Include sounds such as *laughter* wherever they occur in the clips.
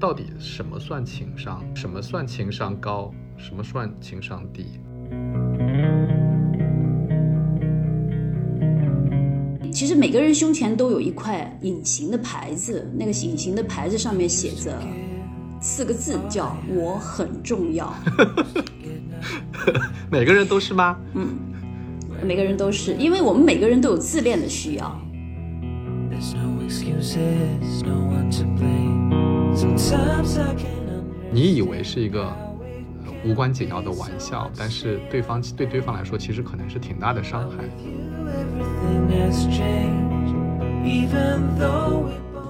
到底什么算情商？什么算情商高？什么算情商低？其实每个人胸前都有一块隐形的牌子，那个隐形的牌子上面写着四个字，叫“我很重要”。*laughs* 每个人都是吗？嗯，每个人都是，因为我们每个人都有自恋的需要。你以为是一个无关紧要的玩笑，但是对方对对方来说，其实可能是挺大的伤害。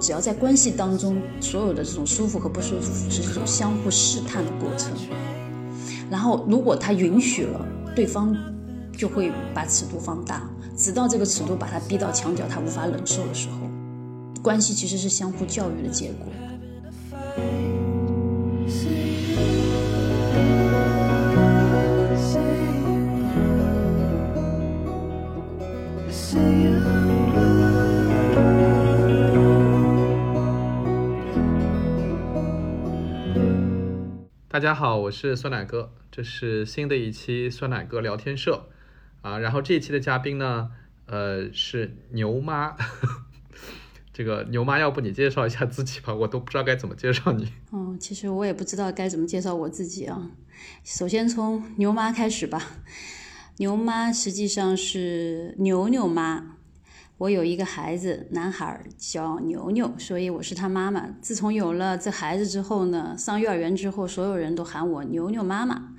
只要在关系当中，所有的这种舒服和不舒服，是一种相互试探的过程。然后，如果他允许了，对方就会把尺度放大，直到这个尺度把他逼到墙角，他无法忍受的时候，关系其实是相互教育的结果。大家好，我是酸奶哥，这是新的一期酸奶哥聊天社啊。然后这一期的嘉宾呢，呃，是牛妈。*laughs* 这个牛妈，要不你介绍一下自己吧？我都不知道该怎么介绍你。嗯，其实我也不知道该怎么介绍我自己啊。首先从牛妈开始吧。牛妈实际上是牛牛妈。我有一个孩子，男孩叫牛牛，所以我是他妈妈。自从有了这孩子之后呢，上幼儿园之后，所有人都喊我牛牛妈妈，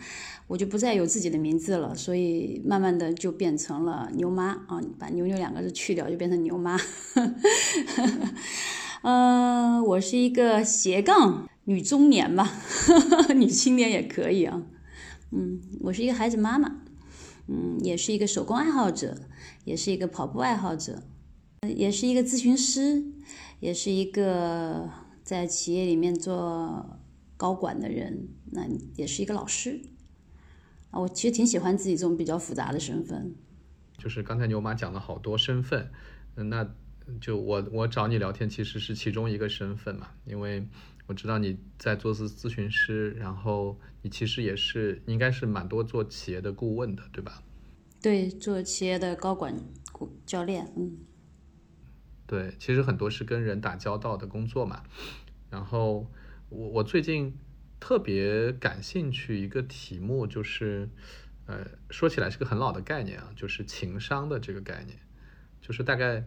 我就不再有自己的名字了，所以慢慢的就变成了牛妈啊，把牛牛两个字去掉，就变成牛妈。*laughs* 呃，我是一个斜杠女中年吧，*laughs* 女青年也可以啊。嗯，我是一个孩子妈妈，嗯，也是一个手工爱好者，也是一个跑步爱好者。也是一个咨询师，也是一个在企业里面做高管的人，那也是一个老师啊。我其实挺喜欢自己这种比较复杂的身份。就是刚才牛妈讲了好多身份，那就我我找你聊天其实是其中一个身份嘛，因为我知道你在做咨咨询师，然后你其实也是应该是蛮多做企业的顾问的，对吧？对，做企业的高管顾教练，嗯。对，其实很多是跟人打交道的工作嘛。然后我我最近特别感兴趣一个题目，就是呃，说起来是个很老的概念啊，就是情商的这个概念。就是大概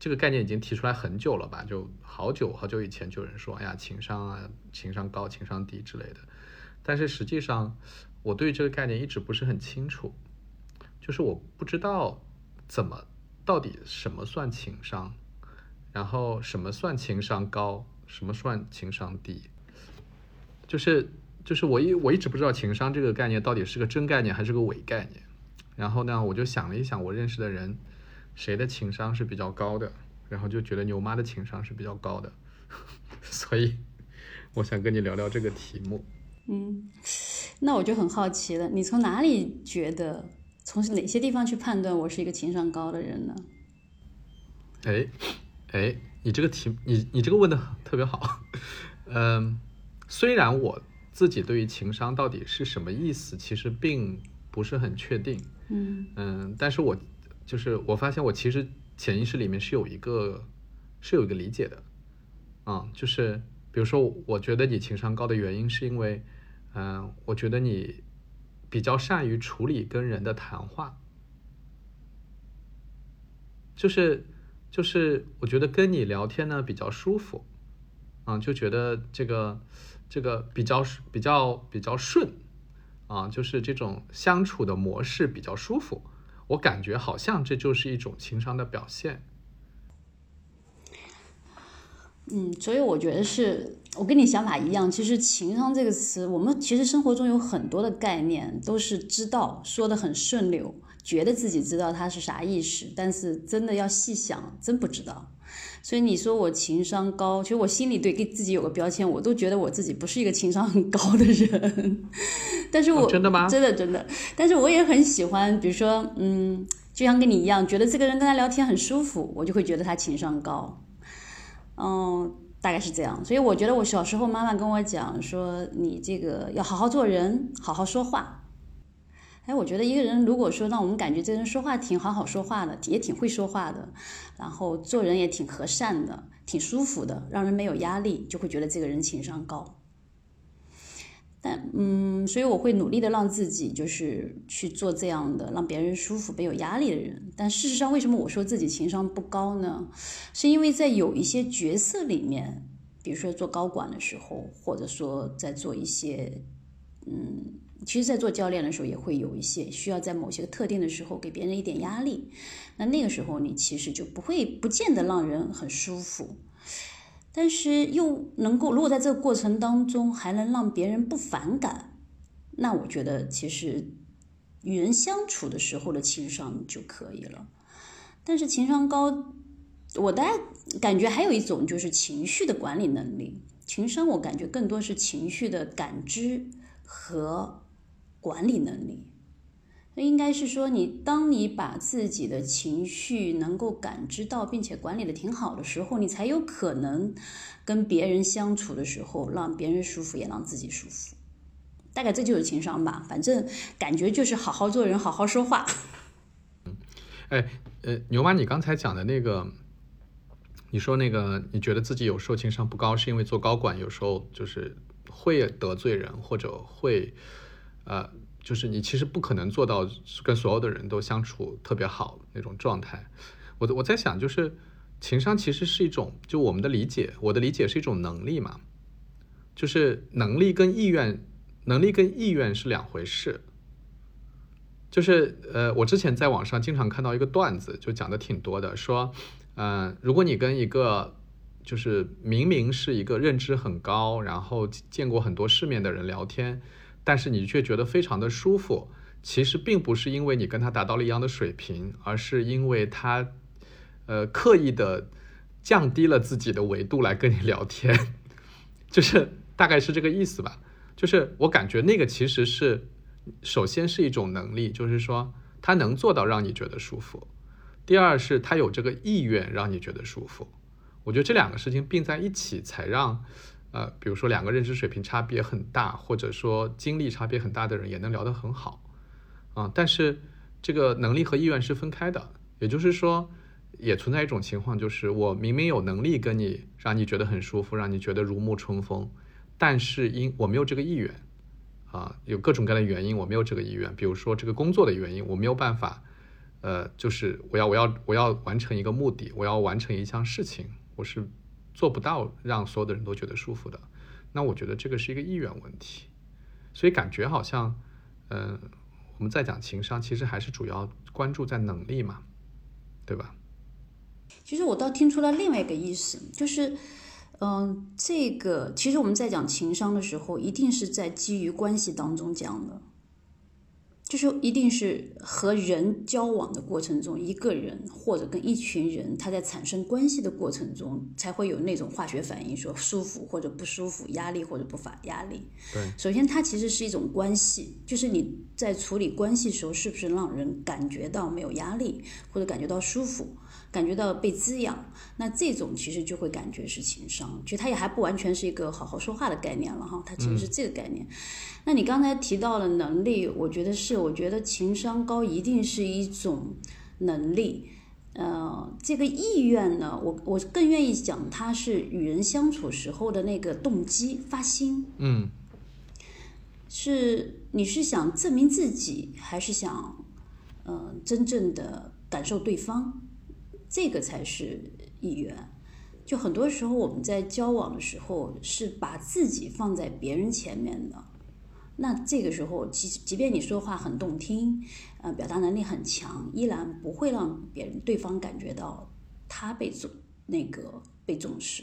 这个概念已经提出来很久了吧，就好久好久以前就有人说，哎呀，情商啊，情商高，情商低之类的。但是实际上，我对这个概念一直不是很清楚，就是我不知道怎么到底什么算情商。然后什么算情商高，什么算情商低？就是就是我一我一直不知道情商这个概念到底是个真概念还是个伪概念。然后呢，我就想了一想，我认识的人谁的情商是比较高的，然后就觉得牛妈的情商是比较高的，*laughs* 所以我想跟你聊聊这个题目。嗯，那我就很好奇了，你从哪里觉得，从哪些地方去判断我是一个情商高的人呢？哎。哎，你这个题，你你这个问的特别好。*laughs* 嗯，虽然我自己对于情商到底是什么意思，其实并不是很确定。嗯嗯，但是我就是我发现我其实潜意识里面是有一个是有一个理解的。啊，就是比如说，我觉得你情商高的原因是因为，嗯，我觉得你比较善于处理跟人的谈话，就是。就是我觉得跟你聊天呢比较舒服，啊，就觉得这个这个比较比较比较顺，啊，就是这种相处的模式比较舒服，我感觉好像这就是一种情商的表现。嗯，所以我觉得是我跟你想法一样。其实“情商”这个词，我们其实生活中有很多的概念都是知道说的很顺溜。觉得自己知道他是啥意思，但是真的要细想，真不知道。所以你说我情商高，其实我心里对给自己有个标签，我都觉得我自己不是一个情商很高的人。*laughs* 但是我真的吗？真的真的。但是我也很喜欢，比如说，嗯，就像跟你一样，觉得这个人跟他聊天很舒服，我就会觉得他情商高。嗯。大概是这样。所以我觉得我小时候妈妈跟我讲说，你这个要好好做人，好好说话。哎，我觉得一个人如果说让我们感觉这人说话挺好好说话的，也挺会说话的，然后做人也挺和善的，挺舒服的，让人没有压力，就会觉得这个人情商高。但嗯，所以我会努力的让自己就是去做这样的让别人舒服、没有压力的人。但事实上，为什么我说自己情商不高呢？是因为在有一些角色里面，比如说做高管的时候，或者说在做一些嗯。其实，在做教练的时候，也会有一些需要在某些特定的时候给别人一点压力。那那个时候，你其实就不会不见得让人很舒服，但是又能够，如果在这个过程当中还能让别人不反感，那我觉得其实与人相处的时候的情商就可以了。但是情商高，我的感觉还有一种就是情绪的管理能力。情商，我感觉更多是情绪的感知和。管理能力，那应该是说，你当你把自己的情绪能够感知到，并且管理的挺好的时候，你才有可能跟别人相处的时候，让别人舒服，也让自己舒服。大概这就是情商吧，反正感觉就是好好做人，好好说话。嗯，*laughs* 哎，呃，牛妈，你刚才讲的那个，你说那个，你觉得自己有时候情商不高，是因为做高管有时候就是会得罪人，或者会。呃，就是你其实不可能做到跟所有的人都相处特别好那种状态。我我在想，就是情商其实是一种，就我们的理解，我的理解是一种能力嘛，就是能力跟意愿，能力跟意愿是两回事。就是呃，我之前在网上经常看到一个段子，就讲的挺多的，说，嗯，如果你跟一个就是明明是一个认知很高，然后见过很多世面的人聊天。但是你却觉得非常的舒服，其实并不是因为你跟他达到了一样的水平，而是因为他，呃，刻意的降低了自己的维度来跟你聊天，*laughs* 就是大概是这个意思吧。就是我感觉那个其实是，首先是一种能力，就是说他能做到让你觉得舒服；第二是他有这个意愿让你觉得舒服。我觉得这两个事情并在一起才让。呃，比如说两个认知水平差别很大，或者说经历差别很大的人也能聊得很好，啊，但是这个能力和意愿是分开的，也就是说，也存在一种情况，就是我明明有能力跟你让你觉得很舒服，让你觉得如沐春风，但是因我没有这个意愿，啊，有各种各样的原因我没有这个意愿，比如说这个工作的原因，我没有办法，呃，就是我要我要我要完成一个目的，我要完成一项事情，我是。做不到让所有的人都觉得舒服的，那我觉得这个是一个意愿问题，所以感觉好像，嗯，我们在讲情商，其实还是主要关注在能力嘛，对吧？其实我倒听出了另外一个意思，就是，嗯，这个其实我们在讲情商的时候，一定是在基于关系当中讲的。就是一定是和人交往的过程中，一个人或者跟一群人，他在产生关系的过程中，才会有那种化学反应，说舒服或者不舒服，压力或者不发压力。对，首先它其实是一种关系，就是你在处理关系时候，是不是让人感觉到没有压力，或者感觉到舒服。感觉到被滋养，那这种其实就会感觉是情商，其实它也还不完全是一个好好说话的概念了哈，它其实是这个概念。那你刚才提到了能力，我觉得是，我觉得情商高一定是一种能力，呃，这个意愿呢，我我更愿意讲它是与人相处时候的那个动机发心，嗯，是你是想证明自己，还是想，呃，真正的感受对方？这个才是意愿。就很多时候我们在交往的时候是把自己放在别人前面的，那这个时候即即便你说话很动听，呃，表达能力很强，依然不会让别人对方感觉到他被重那个被重视。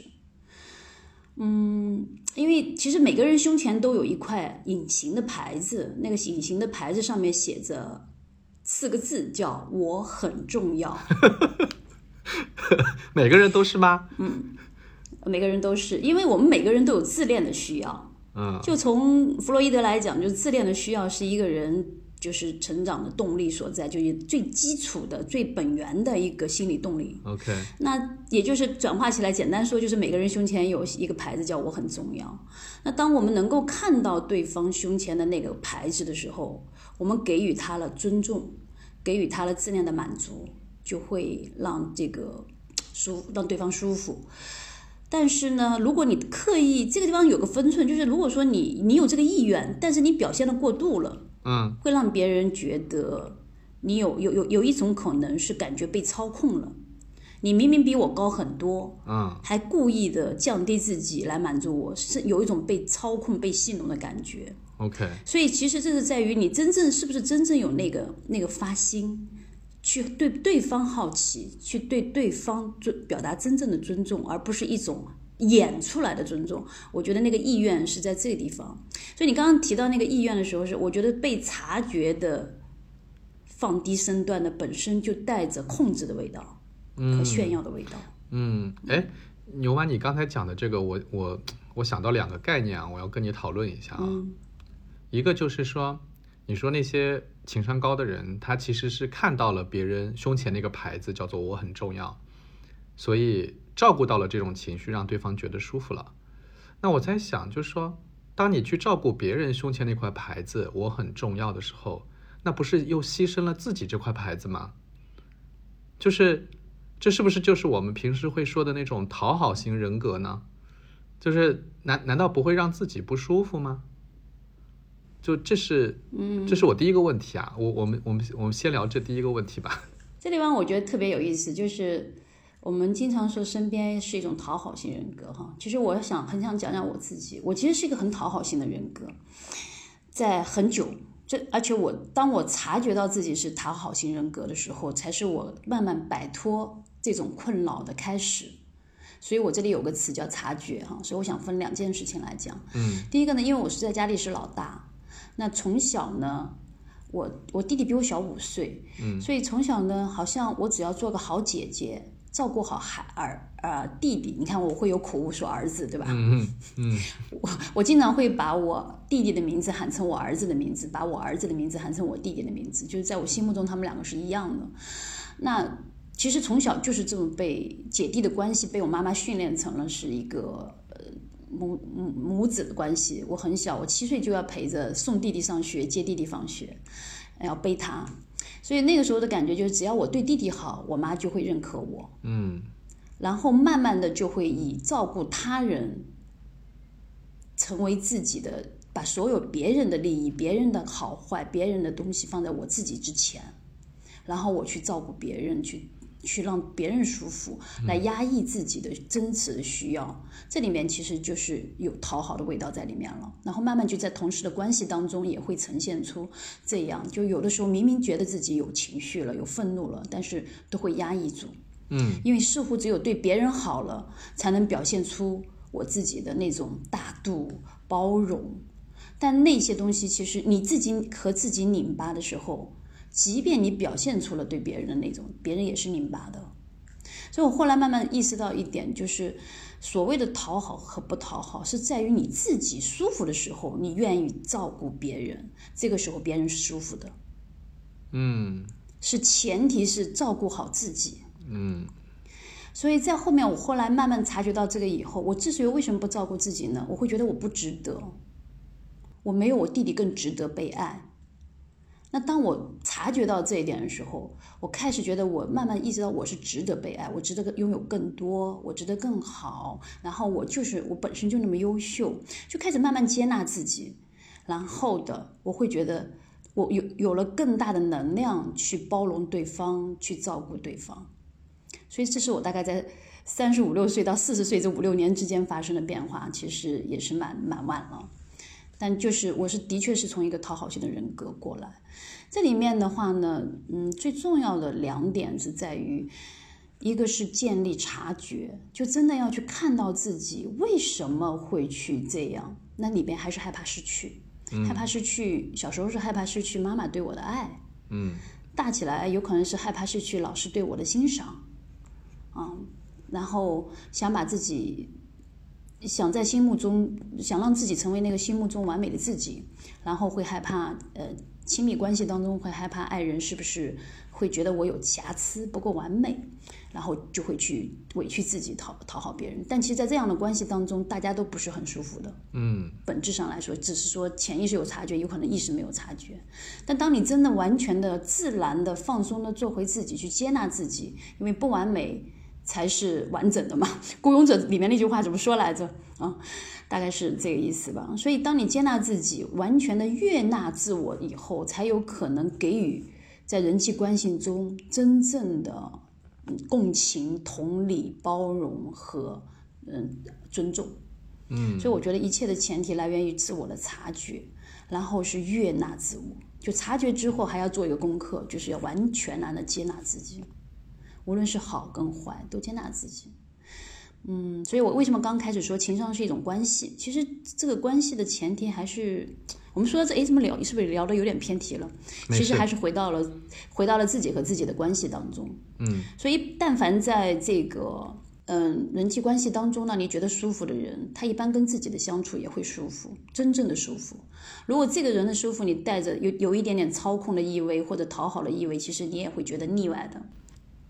嗯，因为其实每个人胸前都有一块隐形的牌子，那个隐形的牌子上面写着四个字，叫“我很重要”。*laughs* 每个人都是吗？嗯，每个人都是，因为我们每个人都有自恋的需要。嗯，就从弗洛伊德来讲，就自恋的需要是一个人就是成长的动力所在，就是最基础的、最本源的一个心理动力。OK，那也就是转化起来，简单说就是每个人胸前有一个牌子叫我很重要。那当我们能够看到对方胸前的那个牌子的时候，我们给予他了尊重，给予他了自恋的满足，就会让这个舒让对方舒服。但是呢，如果你刻意这个地方有个分寸，就是如果说你你有这个意愿，但是你表现的过度了，嗯会让别人觉得你有有有有一种可能是感觉被操控了。你明明比我高很多，嗯还故意的降低自己来满足我，是有一种被操控、被戏弄的感觉。，OK，所以其实这是在于你真正是不是真正有那个那个发心，去对对方好奇，去对对方尊表达真正的尊重，而不是一种演出来的尊重。我觉得那个意愿是在这个地方。所以你刚刚提到那个意愿的时候，是我觉得被察觉的放低身段的本身就带着控制的味道和炫耀的味道。嗯，哎，牛妈，你刚才讲的这个，我我我想到两个概念啊，我要跟你讨论一下啊。嗯一个就是说，你说那些情商高的人，他其实是看到了别人胸前那个牌子叫做“我很重要”，所以照顾到了这种情绪，让对方觉得舒服了。那我在想，就是说，当你去照顾别人胸前那块牌子“我很重要”的时候，那不是又牺牲了自己这块牌子吗？就是，这是不是就是我们平时会说的那种讨好型人格呢？就是难难道不会让自己不舒服吗？就这是，嗯，这是我第一个问题啊。我我们我们我们先聊这第一个问题吧。这地方我觉得特别有意思，就是我们经常说身边是一种讨好型人格哈。其实我想很想讲讲我自己，我其实是一个很讨好型的人格，在很久。这而且我当我察觉到自己是讨好型人格的时候，才是我慢慢摆脱这种困扰的开始。所以我这里有个词叫察觉哈，所以我想分两件事情来讲。嗯，第一个呢，因为我是在家里是老大，那从小呢，我我弟弟比我小五岁，嗯，所以从小呢，好像我只要做个好姐姐，照顾好孩儿呃弟弟，你看我会有口误说儿子，对吧？*laughs* 嗯嗯嗯我我经常会把我弟弟的名字喊成我儿子的名字，把我儿子的名字喊成我弟弟的名字，就是在我心目中他们两个是一样的。那其实从小就是这么被姐弟的关系被我妈妈训练成了是一个呃母母母子的关系。我很小，我七岁就要陪着送弟弟上学，接弟弟放学，要背他。所以那个时候的感觉就是，只要我对弟弟好，我妈就会认可我。嗯然后慢慢的就会以照顾他人成为自己的，把所有别人的利益、别人的好坏、别人的东西放在我自己之前，然后我去照顾别人，去去让别人舒服，来压抑自己的真实的需要。这里面其实就是有讨好的味道在里面了。然后慢慢就在同事的关系当中也会呈现出这样，就有的时候明明觉得自己有情绪了、有愤怒了，但是都会压抑住。嗯因为似乎只有对别人好了，才能表现出我自己的那种大度、包容。但那些东西，其实你自己和自己拧巴的时候，即便你表现出了对别人的那种，别人也是拧巴的。所以我后来慢慢意识到一点，就是所谓的讨好和不讨好，是在于你自己舒服的时候，你愿意照顾别人，这个时候别人是舒服的，嗯是前提是照顾好自己。嗯所以在后面，我后来慢慢察觉到这个以后，我之所以为什么不照顾自己呢？我会觉得我不值得，我没有我弟弟更值得被爱。那当我察觉到这一点的时候，我开始觉得我慢慢意识到我是值得被爱，我值得拥有更多，我值得更好，然后我就是我本身就那么优秀，就开始慢慢接纳自己，然后的我会觉得我有有了更大的能量去包容对方，去照顾对方。所以这是我大概在三十五六岁到四十岁这五六年之间发生的变化，其实也是蛮蛮晚了。但就是我是的确是从一个讨好型的人格过来，这里面的话呢，嗯，最重要的两点是在于，一个是建立察觉，就真的要去看到自己为什么会去这样，那里边还是害怕失去，害怕失去，小时候是害怕失去妈妈对我的爱，嗯。大起来有可能是害怕失去老师对我的欣赏，嗯、然后想把自己想在心目中想让自己成为那个心目中完美的自己，然后会害怕呃亲密关系当中会害怕爱人是不是会觉得我有瑕疵不够完美，然后就会去委屈自己讨讨好别人。但其实，在这样的关系当中，大家都不是很舒服的。嗯本质上来说，只是说潜意识有察觉，有可能意识没有察觉。但当你真的完全的、自然的、放松的做回自己，去接纳自己，因为不完美才是完整的嘛。《孤勇者》里面那句话怎么说来着？啊，大概是这个意思吧。所以，当你接纳自己，完全的悦纳自我以后，才有可能给予在人际关系中真正的嗯共情、同理、包容和嗯尊重。嗯所以我觉得一切的前提来源于自我的察觉，然后是悦纳自我。就察觉之后还要做一个功课，就是要完全然的接纳自己，无论是好跟坏都接纳自己。嗯，所以我为什么刚开始说情商是一种关系？其实这个关系的前提还是我们说到这，哎，怎么聊？是不是聊的有点偏题了？其实还是回到了回到了自己和自己的关系当中。嗯所以，但凡在这个嗯人际关系当中让你觉得舒服的人，他一般跟自己的相处也会舒服，真正的舒服。如果这个人的舒服你带着有有一点点操控的意味或者讨好的意味，其实你也会觉得腻歪的。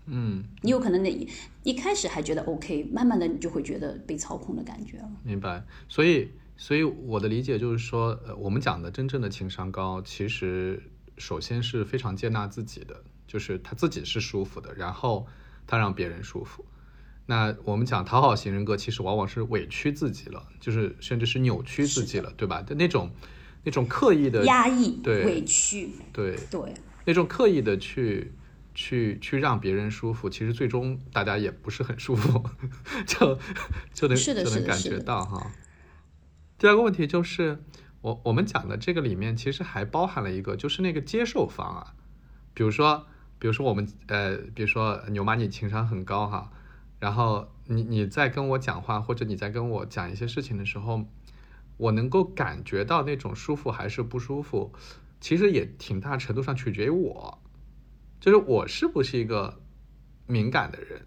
嗯，你有可能你一开始还觉得 OK，慢慢的你就会觉得被操控的感觉了。明白。所以，所以我的理解就是说，呃，我们讲的真正的情商高，其实首先是非常接纳自己的，就是他自己是舒服的，然后他让别人舒服。那我们讲讨好型人格，其实往往是委屈自己了，就是甚至是扭曲自己了，对吧？的那种那种刻意的压抑、对委屈，对对，那种刻意的去去去让别人舒服，其实最终大家也不是很舒服，就就能就能感觉到哈。第二个问题就是，我我们讲的这个里面其实还包含了一个，就是那个接受方啊，比如说，比如说我们呃，比如说牛妈你情商很高哈，然后你你在跟我讲话或者你在跟我讲一些事情的时候，我能够感觉到那种舒服还是不舒服，其实也挺大程度上取决于我，就是我是不是一个敏感的人，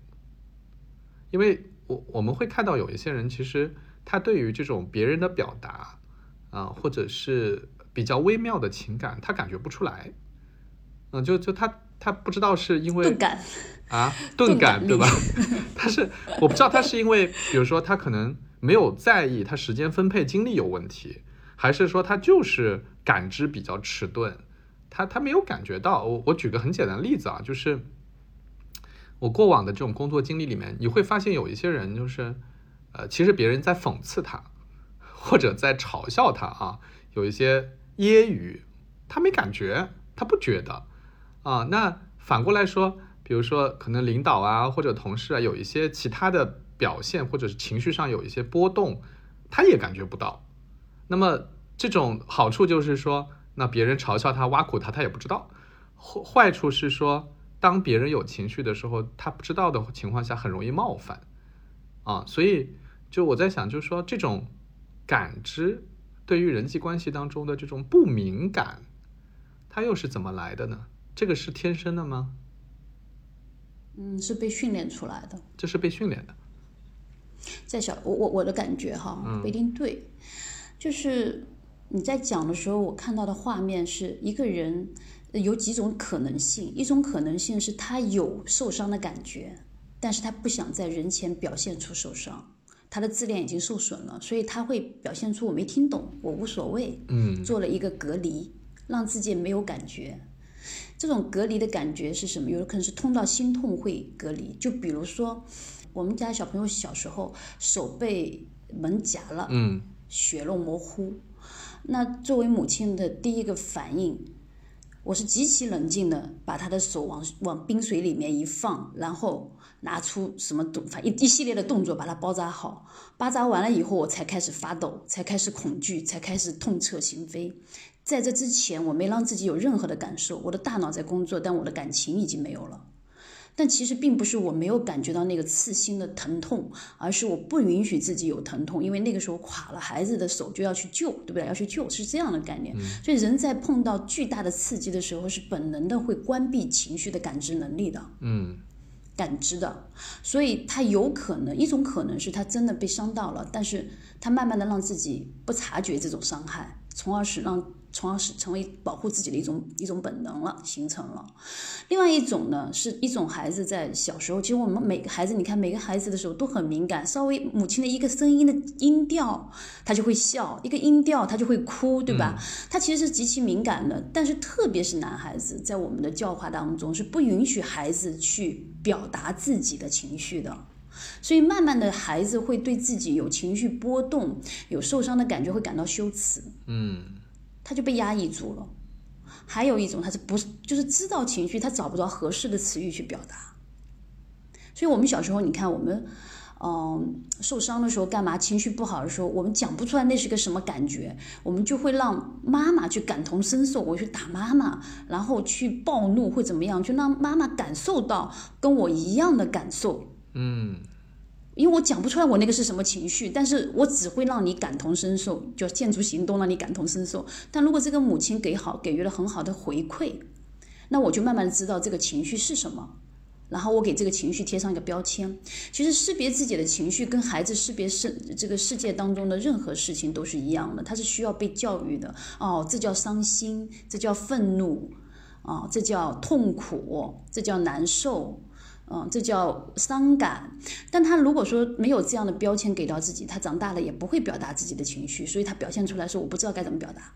因为我我们会看到有一些人其实他对于这种别人的表达啊、或者是比较微妙的情感，他感觉不出来，嗯、就就他他不知道是因为钝感，啊，钝感对吧？*laughs* 他是我不知道他是因为，比如说他可能没有在意他时间分配精力有问题，还是说他就是感知比较迟钝，他他没有感觉到。我我举个很简单的例子啊，就是我过往的这种工作经历里面，你会发现有一些人就是，呃，其实别人在讽刺他，或者在嘲笑他啊，有一些揶揄，他没感觉，他不觉得。啊，那反过来说，比如说可能领导啊或者同事啊有一些其他的表现，或者是情绪上有一些波动，他也感觉不到。那么这种好处就是说，那别人嘲笑他、挖苦他，他也不知道；坏坏处是说，当别人有情绪的时候，他不知道的情况下，很容易冒犯。啊，所以就我在想，就是说这种感知对于人际关系当中的这种不敏感，它又是怎么来的呢？这个是天生的吗？嗯，是被训练出来的。这是被训练的。在小我我我的感觉哈，不一定对，就是你在讲的时候，我看到的画面是一个人呃有几种可能性，一种可能性是他有受伤的感觉，但是他不想在人前表现出受伤，他的自恋已经受损了，所以他会表现出我没听懂，我无所谓，嗯做了一个隔离，让自己没有感觉。这种隔离的感觉是什么？有的可能是痛到心痛会隔离，就比如说我们家小朋友小时候手被门夹了，嗯血肉模糊。那作为母亲的第一个反应，我是极其冷静的，把他的手往往冰水里面一放，然后拿出什么动，反一一系列的动作把它包扎好。包扎完了以后，我才开始发抖，才开始恐惧，才开始痛彻心扉。在这之前，我没让自己有任何的感受，我的大脑在工作，但我的感情已经没有了。但其实并不是我没有感觉到那个刺心的疼痛，而是我不允许自己有疼痛，因为那个时候垮了，孩子的手就要去救，对不对？要去救是这样的概念。所以人在碰到巨大的刺激的时候，是本能的会关闭情绪的感知能力的。嗯感知的，所以他有可能一种可能是他真的被伤到了，但是他慢慢的让自己不察觉这种伤害，从而使让从而使成为保护自己的一种一种本能了，形成了。另外一种呢，是一种孩子在小时候，其实我们每个孩子，你看每个孩子的时候都很敏感，稍微母亲的一个声音的音调，他就会笑；一个音调，他就会哭，对吧？他其实是极其敏感的。但是特别是男孩子，在我们的教化当中是不允许孩子去表达自己的情绪的。所以慢慢的孩子会对自己有情绪波动、有受伤的感觉，会感到羞耻，嗯他就被压抑住了。还有一种，他是不是就是知道情绪，他找不着合适的词语去表达。所以，我们小时候，你看我们，嗯，受伤的时候干嘛？情绪不好的时候，我们讲不出来那是个什么感觉，我们就会让妈妈去感同身受，我去打妈妈，然后去暴怒会怎么样？就让妈妈感受到跟我一样的感受。嗯因为我讲不出来我那个是什么情绪，但是我只会让你感同身受，就建筑行动让你感同身受。但如果这个母亲给好给予了很好的回馈，那我就慢慢的知道这个情绪是什么，然后我给这个情绪贴上一个标签。其实识别自己的情绪跟孩子识别世这个世界当中的任何事情都是一样的，它是需要被教育的。哦，这叫伤心，这叫愤怒，啊、这叫痛苦，这叫难受。嗯，这叫伤感。但他如果说没有这样的标签给到自己，他长大了也不会表达自己的情绪，所以他表现出来说我不知道该怎么表达。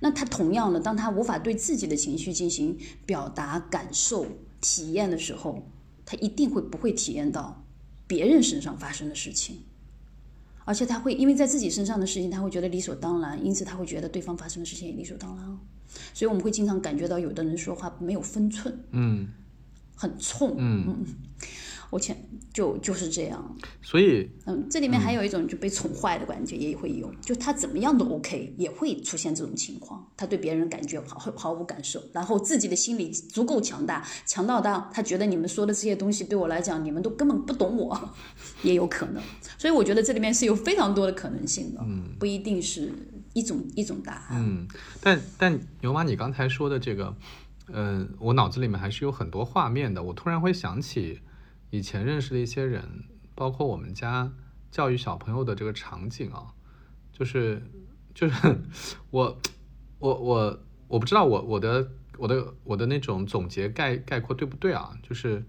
那他同样的，当他无法对自己的情绪进行表达、感受、体验的时候，他一定会不会体验到别人身上发生的事情，而且他会因为在自己身上的事情，他会觉得理所当然，因此他会觉得对方发生的事情也理所当然。所以我们会经常感觉到有的人说话没有分寸，嗯很冲，嗯，我前就就是这样，所以嗯，这里面还有一种就被宠坏的感觉也会有，就他怎么样都 OK，也会出现这种情况，他对别人感觉毫毫无感受，然后自己的心理足够强大，强到到他觉得你们说的这些东西对我来讲，你们都根本不懂我，*laughs* 也有可能，所以我觉得这里面是有非常多的可能性的，嗯，不一定是一种一种答案，嗯，但但牛妈，你刚才说的这个，嗯，我脑子里面还是有很多画面的。我突然会想起以前认识的一些人，包括我们家教育小朋友的这个场景啊，就是就是 *laughs* 我我我我不知道我我的我的我的那种总结概概括对不对啊？就是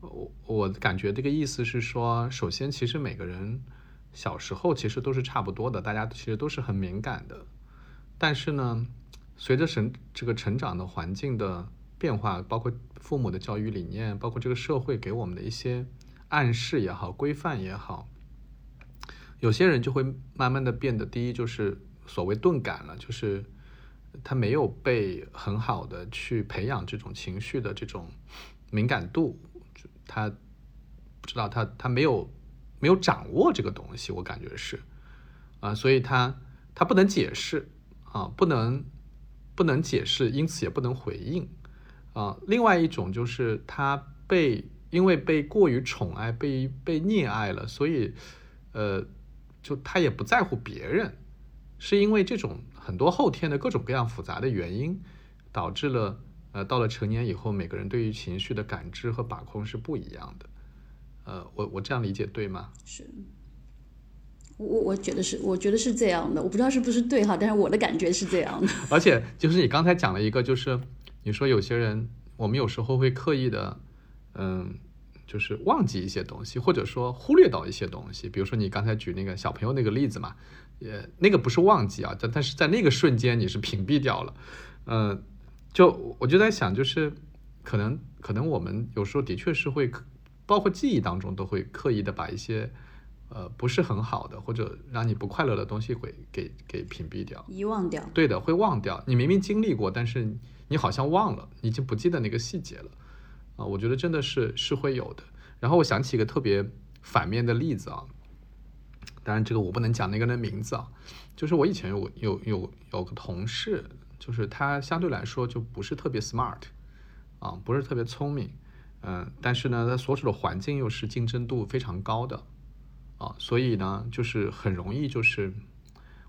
我我感觉这个意思是说，首先其实每个人小时候其实都是差不多的，大家其实都是很敏感的，但是呢。随着成这个成长的环境的变化，包括父母的教育理念，包括这个社会给我们的一些暗示也好、规范也好，有些人就会慢慢的变得，第一就是所谓钝感了，就是他没有被很好的去培养这种情绪的这种敏感度，他不知道他他没有没有掌握这个东西，我感觉是啊，所以他他不能解释啊，不能。不能解释，因此也不能回应，啊，另外一种就是他被因为被过于宠爱，被被溺爱了，所以，呃，就他也不在乎别人，是因为这种很多后天的各种各样复杂的原因，导致了，呃，到了成年以后，每个人对于情绪的感知和把控是不一样的，呃，我我这样理解对吗？是。我我觉得是，我觉得是这样的，我不知道是不是对哈，但是我的感觉是这样的。而且就是你刚才讲了一个，就是你说有些人，我们有时候会刻意的，嗯，就是忘记一些东西，或者说忽略到一些东西。比如说你刚才举那个小朋友那个例子嘛，也那个不是忘记啊，但但是在那个瞬间你是屏蔽掉了，嗯，就我就在想，就是可能可能我们有时候的确是会，包括记忆当中都会刻意的把一些。呃，不是很好的，或者让你不快乐的东西会给给屏蔽掉、遗忘掉。对的，会忘掉。你明明经历过，但是你好像忘了，你已经不记得那个细节了。啊，我觉得真的是是会有的。然后我想起一个特别反面的例子啊，当然这个我不能讲那个人的名字啊，就是我以前有有有有个同事，就是他相对来说就不是特别 smart，啊，不是特别聪明，嗯，但是呢，他所处的环境又是竞争度非常高的。啊，所以呢，就是很容易，就是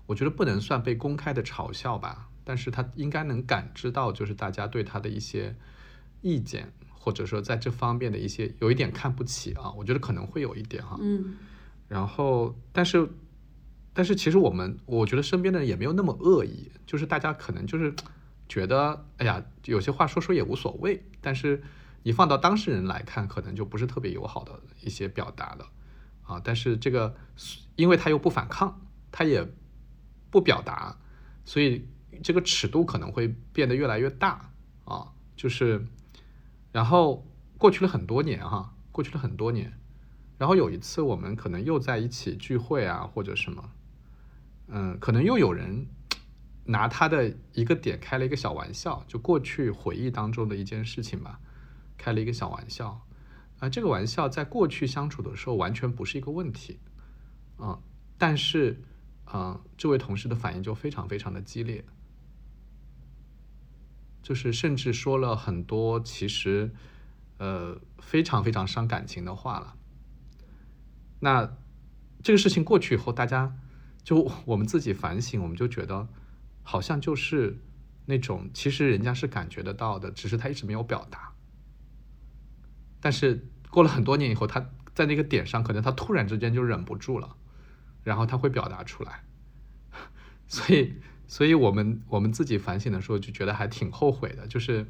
我觉得不能算被公开的嘲笑吧，但是他应该能感知到，就是大家对他的一些意见，或者说在这方面的一些有一点看不起啊，我觉得可能会有一点哈。嗯。然后，但是但是其实我们我觉得身边的人也没有那么恶意，就是大家可能就是觉得，哎呀，有些话说说也无所谓。但是你放到当事人来看，可能就不是特别友好的一些表达了啊。但是这个，因为他又不反抗，他也不表达，所以这个尺度可能会变得越来越大啊。就是，然后过去了很多年哈，过去了很多年。然后有一次，我们可能又在一起聚会啊，或者什么，嗯，可能又有人拿他的一个点开了一个小玩笑，就过去回忆当中的一件事情吧，开了一个小玩笑，啊，这个玩笑在过去相处的时候完全不是一个问题，啊，但是，啊，这位同事的反应就非常非常的激烈，就是甚至说了很多其实，呃，非常非常伤感情的话了。那这个事情过去以后，大家就我们自己反省，我们就觉得好像就是那种，其实人家是感觉得到的，只是他一直没有表达。但是过了很多年以后，他在那个点上，可能他突然之间就忍不住了，然后他会表达出来。*laughs* 所以，所以我们我们自己反省的时候，就觉得还挺后悔的，就是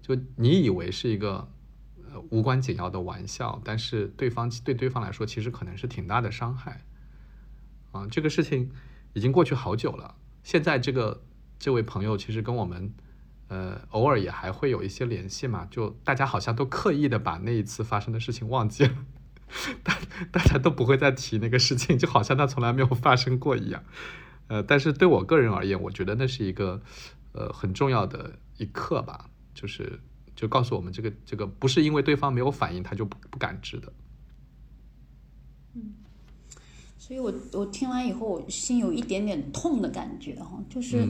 就你以为是一个。无关紧要的玩笑，但是对方对对方来说，其实可能是挺大的伤害。啊，这个事情已经过去好久了。现在这个这位朋友其实跟我们，呃，偶尔也还会有一些联系嘛。就大家好像都刻意的把那一次发生的事情忘记了，*laughs* 大大家都不会再提那个事情，就好像它从来没有发生过一样。呃，但是对我个人而言，我觉得那是一个呃很重要的一刻吧，就是。就告诉我们，这个这个不是因为对方没有反应，他就不不感知的。嗯，所以我我听完以后，我心有一点点痛的感觉哈，就是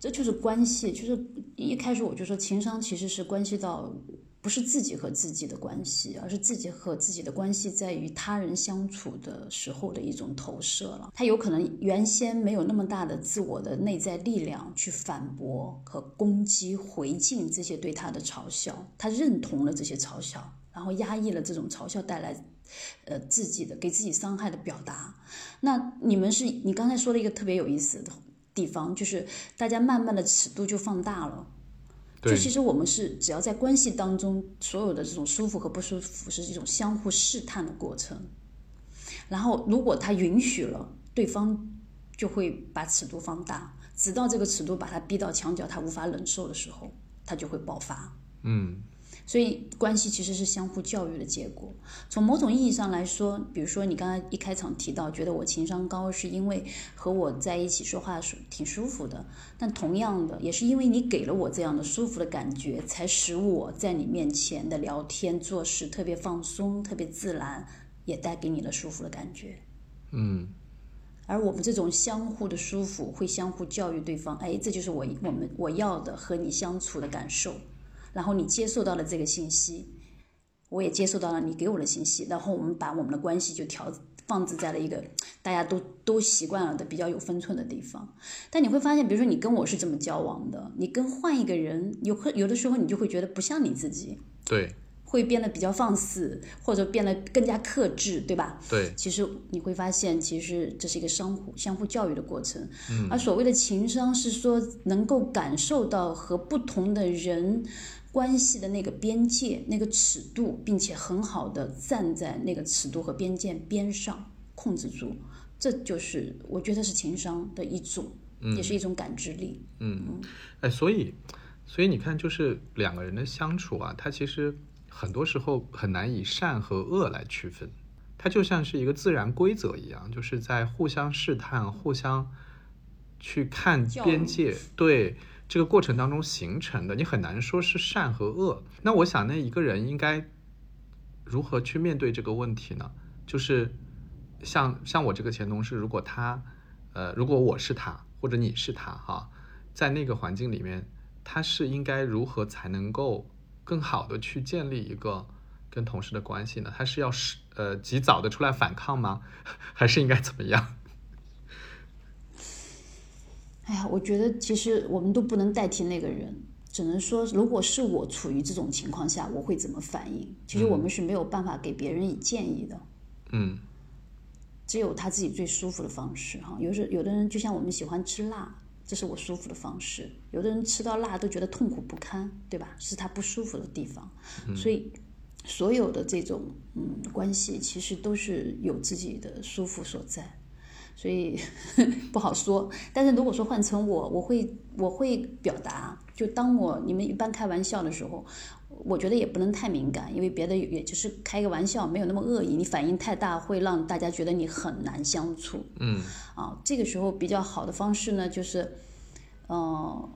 这就是关系，就是一开始我就说情商其实是关系到。不是自己和自己的关系，而是自己和自己的关系在与他人相处的时候的一种投射了。他有可能原先没有那么大的自我的内在力量去反驳和攻击、回敬这些对他的嘲笑，他认同了这些嘲笑，然后压抑了这种嘲笑带来，呃，自己的给自己伤害的表达。那你们是你刚才说了一个特别有意思的地方，就是大家慢慢的尺度就放大了。就其实我们是只要在关系当中，所有的这种舒服和不舒服是一种相互试探的过程。然后如果他允许了，对方就会把尺度放大，直到这个尺度把他逼到墙角，他无法忍受的时候，他就会爆发。嗯。所以关系其实是相互教育的结果。从某种意义上来说，比如说你刚才一开场提到，觉得我情商高是因为和我在一起说话舒挺舒服的。但同样的，也是因为你给了我这样的舒服的感觉，才使我在你面前的聊天做事特别放松、特别自然，也带给你了舒服的感觉。嗯。而我们这种相互的舒服，会相互教育对方。哎，这就是我我们我要的和你相处的感受。然后你接受到了这个信息，我也接受到了你给我的信息，然后我们把我们的关系就调放置在了一个大家都都习惯了的比较有分寸的地方。但你会发现，比如说你跟我是这么交往的，你跟换一个人，有有的时候你就会觉得不像你自己，对，会变得比较放肆，或者变得更加克制，对吧？对，其实你会发现，其实这是一个相互相互教育的过程。嗯，而所谓的情商是说能够感受到和不同的人。关系的那个边界、那个尺度，并且很好的站在那个尺度和边界边上控制住，这就是我觉得是情商的一种，也是一种感知力。嗯，哎，所以，所以你看，就是两个人的相处啊，他其实很多时候很难以善和恶来区分，它就像是一个自然规则一样，就是在互相试探、互相去看边界，对。这个过程当中形成的，你很难说是善和恶。那我想，那一个人应该如何去面对这个问题呢？就是像像我这个前同事，如果他，呃，如果我是他，或者你是他，哈，在那个环境里面，他是应该如何才能够更好的去建立一个跟同事的关系呢？他是要是呃及早的出来反抗吗？*laughs* 还是应该怎么样？哎呀，我觉得其实我们都不能代替那个人，只能说，如果是我处于这种情况下，我会怎么反应？其实我们是没有办法给别人以建议的。嗯，只有他自己最舒服的方式哈。有时有的人就像我们喜欢吃辣，这是我舒服的方式；有的人吃到辣都觉得痛苦不堪，对吧？是他不舒服的地方。所以，所有的这种嗯关系，其实都是有自己的舒服所在。所以 *laughs* 不好说，但是如果说换成我，我会我会表达，就当我你们一般开玩笑的时候，我觉得也不能太敏感，因为别的也就是开个玩笑，没有那么恶意，你反应太大会让大家觉得你很难相处。嗯，啊，这个时候比较好的方式呢，就是，嗯，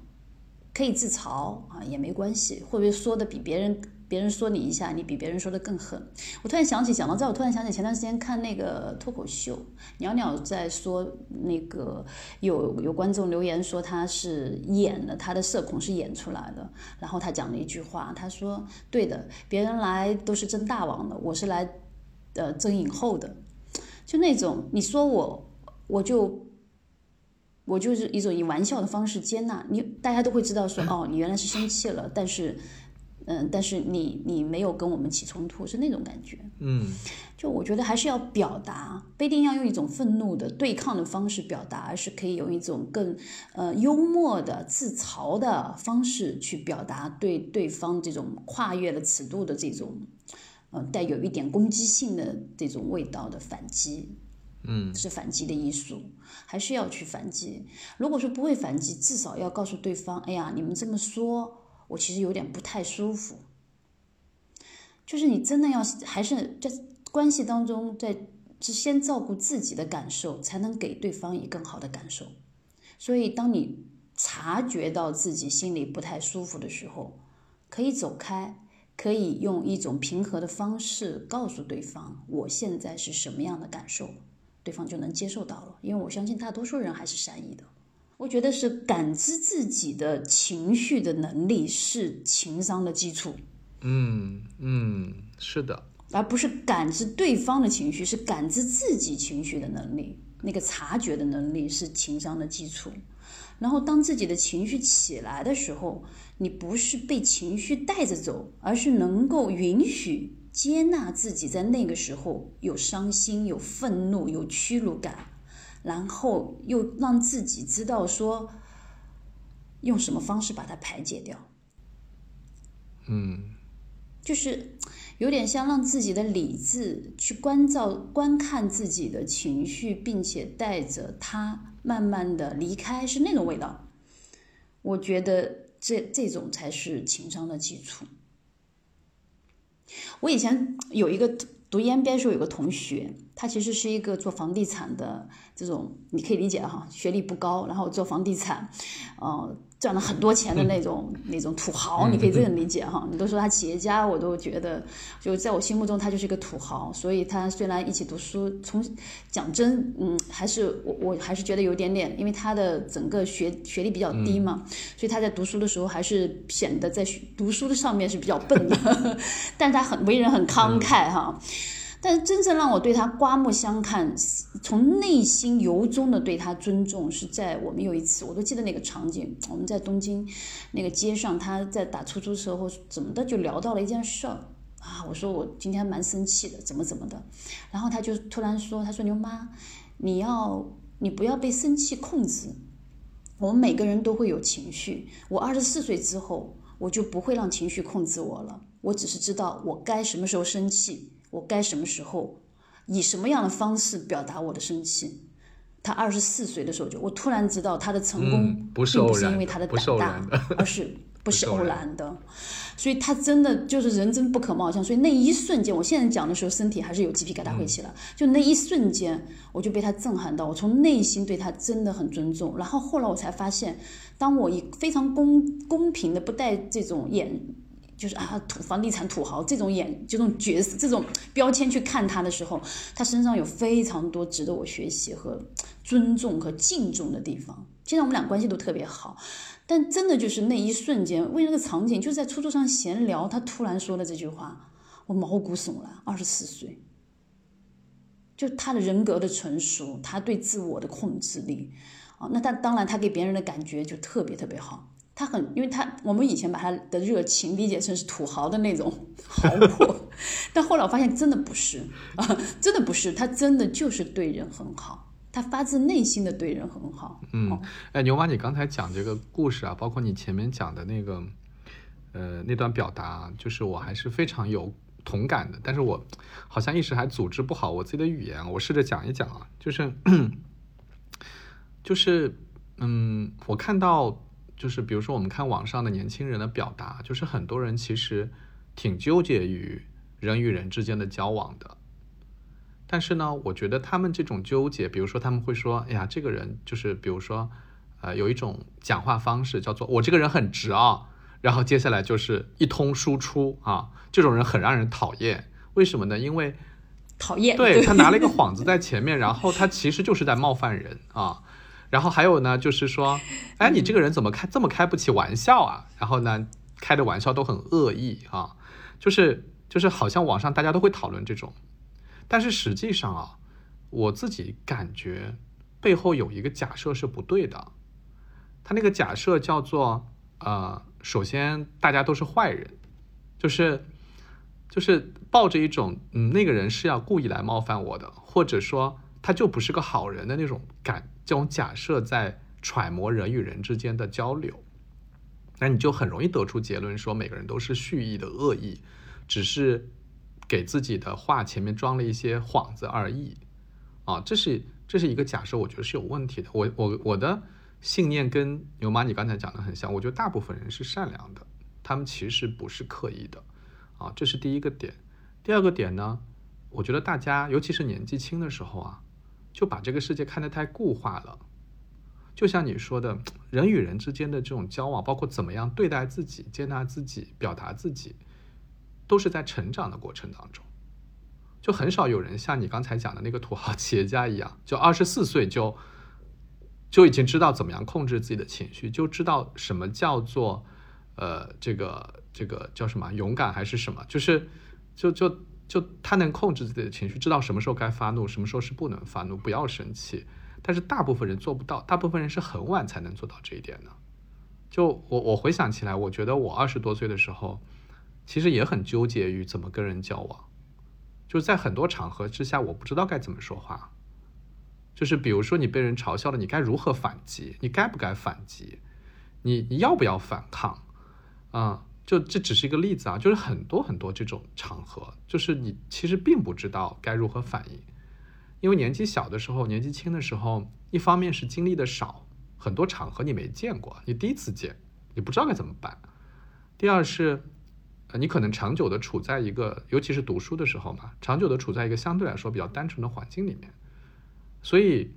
可以自嘲啊，也没关系，会不会说的比别人？别人说你一下，你比别人说的更狠。我突然想起，讲到这，我突然想起前段时间看那个脱口秀，鸟鸟在说那个有有观众留言说他是演的，他的社恐是演出来的。然后他讲了一句话，他说：“对的，别人来都是争大王的，我是来呃争影后的。”就那种你说我，我就我就是一种以玩笑的方式接纳你，大家都会知道说哦，你原来是生气了，但是。嗯，但是你你没有跟我们起冲突，是那种感觉。嗯，就我觉得还是要表达，不一定要用一种愤怒的对抗的方式表达，而是可以用一种更呃幽默的自嘲的方式去表达对对方这种跨越了尺度的这种，呃带有一点攻击性的这种味道的反击。嗯，是反击的艺术，还是要去反击。如果说不会反击，至少要告诉对方，哎呀，你们这么说。我其实有点不太舒服，就是你真的要还是在关系当中，在是先照顾自己的感受，才能给对方以更好的感受。所以，当你察觉到自己心里不太舒服的时候，可以走开，可以用一种平和的方式告诉对方我现在是什么样的感受，对方就能接受到了。因为我相信大多数人还是善意的。我觉得是感知自己的情绪的能力是情商的基础。嗯嗯，是的，而不是感知对方的情绪，是感知自己情绪的能力，那个察觉的能力是情商的基础。然后，当自己的情绪起来的时候，你不是被情绪带着走，而是能够允许、接纳自己在那个时候有伤心、有愤怒、有屈辱感。然后又让自己知道说，用什么方式把它排解掉。嗯，就是有点像让自己的理智去关照、观看自己的情绪，并且带着它慢慢的离开，是那种味道。我觉得这这种才是情商的基础。我以前有一个。读烟边时候有个同学，他其实是一个做房地产的这种，你可以理解哈，学历不高，然后做房地产，呃，赚了很多钱的那种那种土豪，你可以这样理解哈。你都说他企业家，我都觉得，就在我心目中他就是一个土豪。所以他虽然一起读书，从讲真，嗯，还是我我还是觉得有点点，因为他的整个学学历比较低嘛，所以他在读书的时候还是显得在读书的上面是比较笨的，*laughs* 但是他很为人很慷慨哈。但是真正让我对他刮目相看，从内心由衷的对他尊重，是在我们有一次，我都记得那个场景，我们在东京那个街上，他在打出租车或怎么的，就聊到了一件事儿啊。我说我今天蛮生气的，怎么怎么的，然后他就突然说，他说牛妈，你要你不要被生气控制，我们每个人都会有情绪，我二十四岁之后，我就不会让情绪控制我了，我只是知道我该什么时候生气。我该什么时候，以什么样的方式表达我的生气？他二十四岁的时候就，我突然知道他的成功并不是因为他的胆大，而是不是偶然的。所以他真的就是人真不可貌相。所以那一瞬间，我现在讲的时候，身体还是有鸡皮疙瘩会起来。就那一瞬间，我就被他震撼到，我从内心对他真的很尊重。然后后来我才发现，当我以非常公公平的，不带这种眼。就是啊，土房地产土豪这种演这种角色这种标签去看他的时候，他身上有非常多值得我学习和尊重和敬重的地方。现在我们俩关系都特别好，但真的就是那一瞬间，为那个场景，就在出租上闲聊，他突然说了这句话，我毛骨悚然。二十四岁，就他的人格的成熟，他对自我的控制力啊，那他当然他给别人的感觉就特别特别好。他很，因为他我们以前把他的热情理解成是土豪的那种 *laughs* 豪阔，*laughs* 但后来我发现真的不是啊，真的不是，他真的就是对人很好，他发自内心的对人很好。嗯，哎，牛妈，你刚才讲这个故事啊，包括你前面讲的那个，呃，那段表达，就是我还是非常有同感的。但是我好像一时还组织不好我自己的语言，我试着讲一讲啊，就是，*clears throat* 就是，嗯，我看到，就是比如说我们看网上的年轻人的表达，就是很多人其实挺纠结于人与人之间的交往的。但是呢，我觉得他们这种纠结，比如说他们会说：“哎呀，这个人就是，比如说，呃，有一种讲话方式叫做‘我这个人很直啊’，然后接下来就是一通输出啊，这种人很让人讨厌。为什么呢？因为讨厌，对他拿了一个 *laughs* 幌子在前面，然后他其实就是在冒犯人啊。然后还有呢，就是说，*laughs* 哎，你这个人怎么开这么开不起玩笑啊？然后呢，开的玩笑都很恶意啊，就是就是好像网上大家都会讨论这种。”但是实际上啊，我自己感觉背后有一个假设是不对的。他那个假设叫做呃，首先大家都是坏人，就是就是抱着一种嗯，那个人是要故意来冒犯我的，或者说他就不是个好人的那种感，这种假设在揣摩人与人之间的交流，那你就很容易得出结论说每个人都是蓄意的恶意，只是。给自己的话前面装了一些幌子而已，啊，这是这是一个假设，我觉得是有问题的。我我我的信念跟牛妈你刚才讲的很像，我觉得大部分人是善良的，他们其实不是刻意的，啊，这是第一个点。第二个点呢，我觉得大家尤其是年纪轻的时候啊，就把这个世界看得太固化了。就像你说的，人与人之间的这种交往，包括怎么样对待自己、接纳自己、表达自己。都是在成长的过程当中，就很少有人像你刚才讲的那个土豪企业家一样，就二十四岁就就已经知道怎么样控制自己的情绪，就知道什么叫做呃这个这个叫什么勇敢还是什么，就是就就就他能控制自己的情绪，知道什么时候该发怒，什么时候是不能发怒，不要生气。但是大部分人做不到，大部分人是很晚才能做到这一点的。就我我回想起来，我觉得我二十多岁的时候。其实也很纠结于怎么跟人交往，就在很多场合之下，我不知道该怎么说话。就是比如说你被人嘲笑了，你该如何反击？你该不该反击？你你要不要反抗？啊，就这只是一个例子啊，就是很多很多这种场合，就是你其实并不知道该如何反应，因为年纪小的时候，年纪轻的时候，一方面是经历的少，很多场合你没见过，你第一次见，你不知道该怎么办。第二是。呃，你可能长久的处在一个，尤其是读书的时候嘛，长久的处在一个相对来说比较单纯的环境里面，所以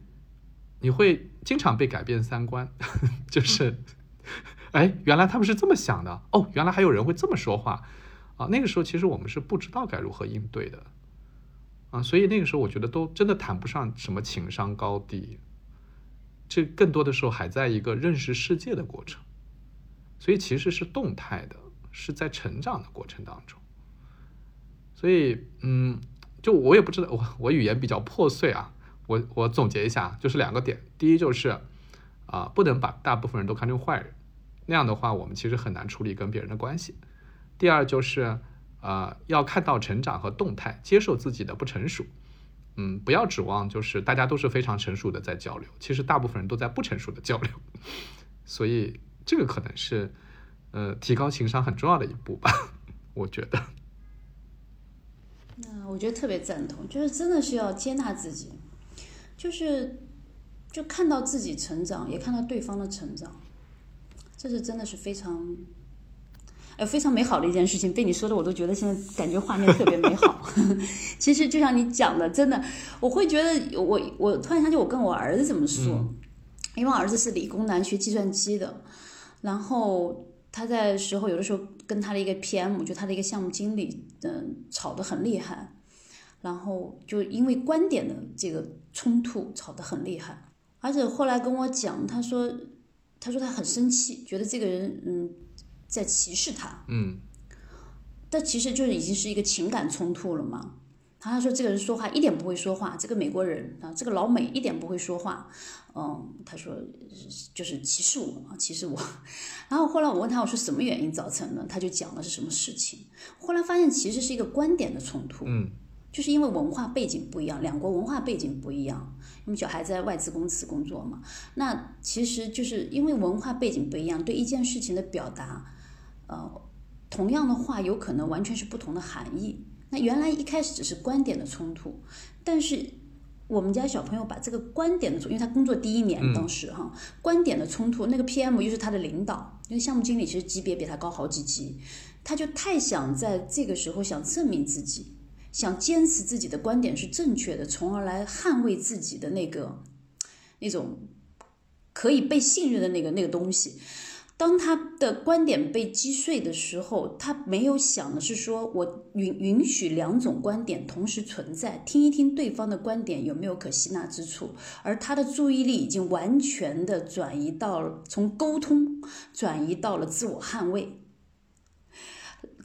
你会经常被改变三观，*laughs* 就是，哎，原来他们是这么想的，哦，原来还有人会这么说话，啊，那个时候其实我们是不知道该如何应对的，啊，所以那个时候我觉得都真的谈不上什么情商高低，这更多的时候还在一个认识世界的过程，所以其实是动态的。是在成长的过程当中，所以，嗯，就我也不知道，我我语言比较破碎啊，我我总结一下，就是两个点，第一就是，啊，不能把大部分人都看成坏人，那样的话，我们其实很难处理跟别人的关系。第二就是，啊，要看到成长和动态，接受自己的不成熟，嗯，不要指望就是大家都是非常成熟的在交流，其实大部分人都在不成熟的交流，*laughs* 所以这个可能是。呃，提高情商很重要的一步吧，*laughs* 我觉得。那我觉得特别赞同，就是真的是要接纳自己，就是就看到自己成长，也看到对方的成长，这是真的是非常，哎，非常美好的一件事情。被你说的，我都觉得现在感觉画面特别美好。*laughs* 其实就像你讲的，真的，我会觉得我我突然想起我跟我儿子怎么说，因为我儿子是理工男，学计算机的，然后。他在时候有的时候跟他的一个 PM，就他的一个项目经理，嗯，吵得很厉害，然后就因为观点的这个冲突吵得很厉害，而且后来跟我讲，他说，他说他很生气，觉得这个人嗯在歧视他，嗯，但其实就是已经是一个情感冲突了嘛。他说这个人说话一点不会说话，这个美国人啊，这个老美一点不会说话，嗯，他说就是歧视我啊，歧视我。*laughs* 然后后来我问他，我说什么原因造成的？他就讲了是什么事情。后来发现其实是一个观点的冲突，嗯，就是因为文化背景不一样，两国文化背景不一样。因为小孩在外资公司工作嘛，那其实就是因为文化背景不一样，对一件事情的表达，呃，同样的话有可能完全是不同的含义。那原来一开始只是观点的冲突，但是我们家小朋友把这个观点的冲，因为他工作第一年当时哈，观点的冲突，那个 PM 又是他的领导，因为项目经理其实级别比他高好几级，他就太想在这个时候想证明自己，想坚持自己的观点是正确的，从而来捍卫自己的那个那种可以被信任的那个那个东西。当他的观点被击碎的时候，他没有想的是说，我允允许两种观点同时存在，听一听对方的观点有没有可吸纳之处，而他的注意力已经完全的转移到从沟通转移到了自我捍卫、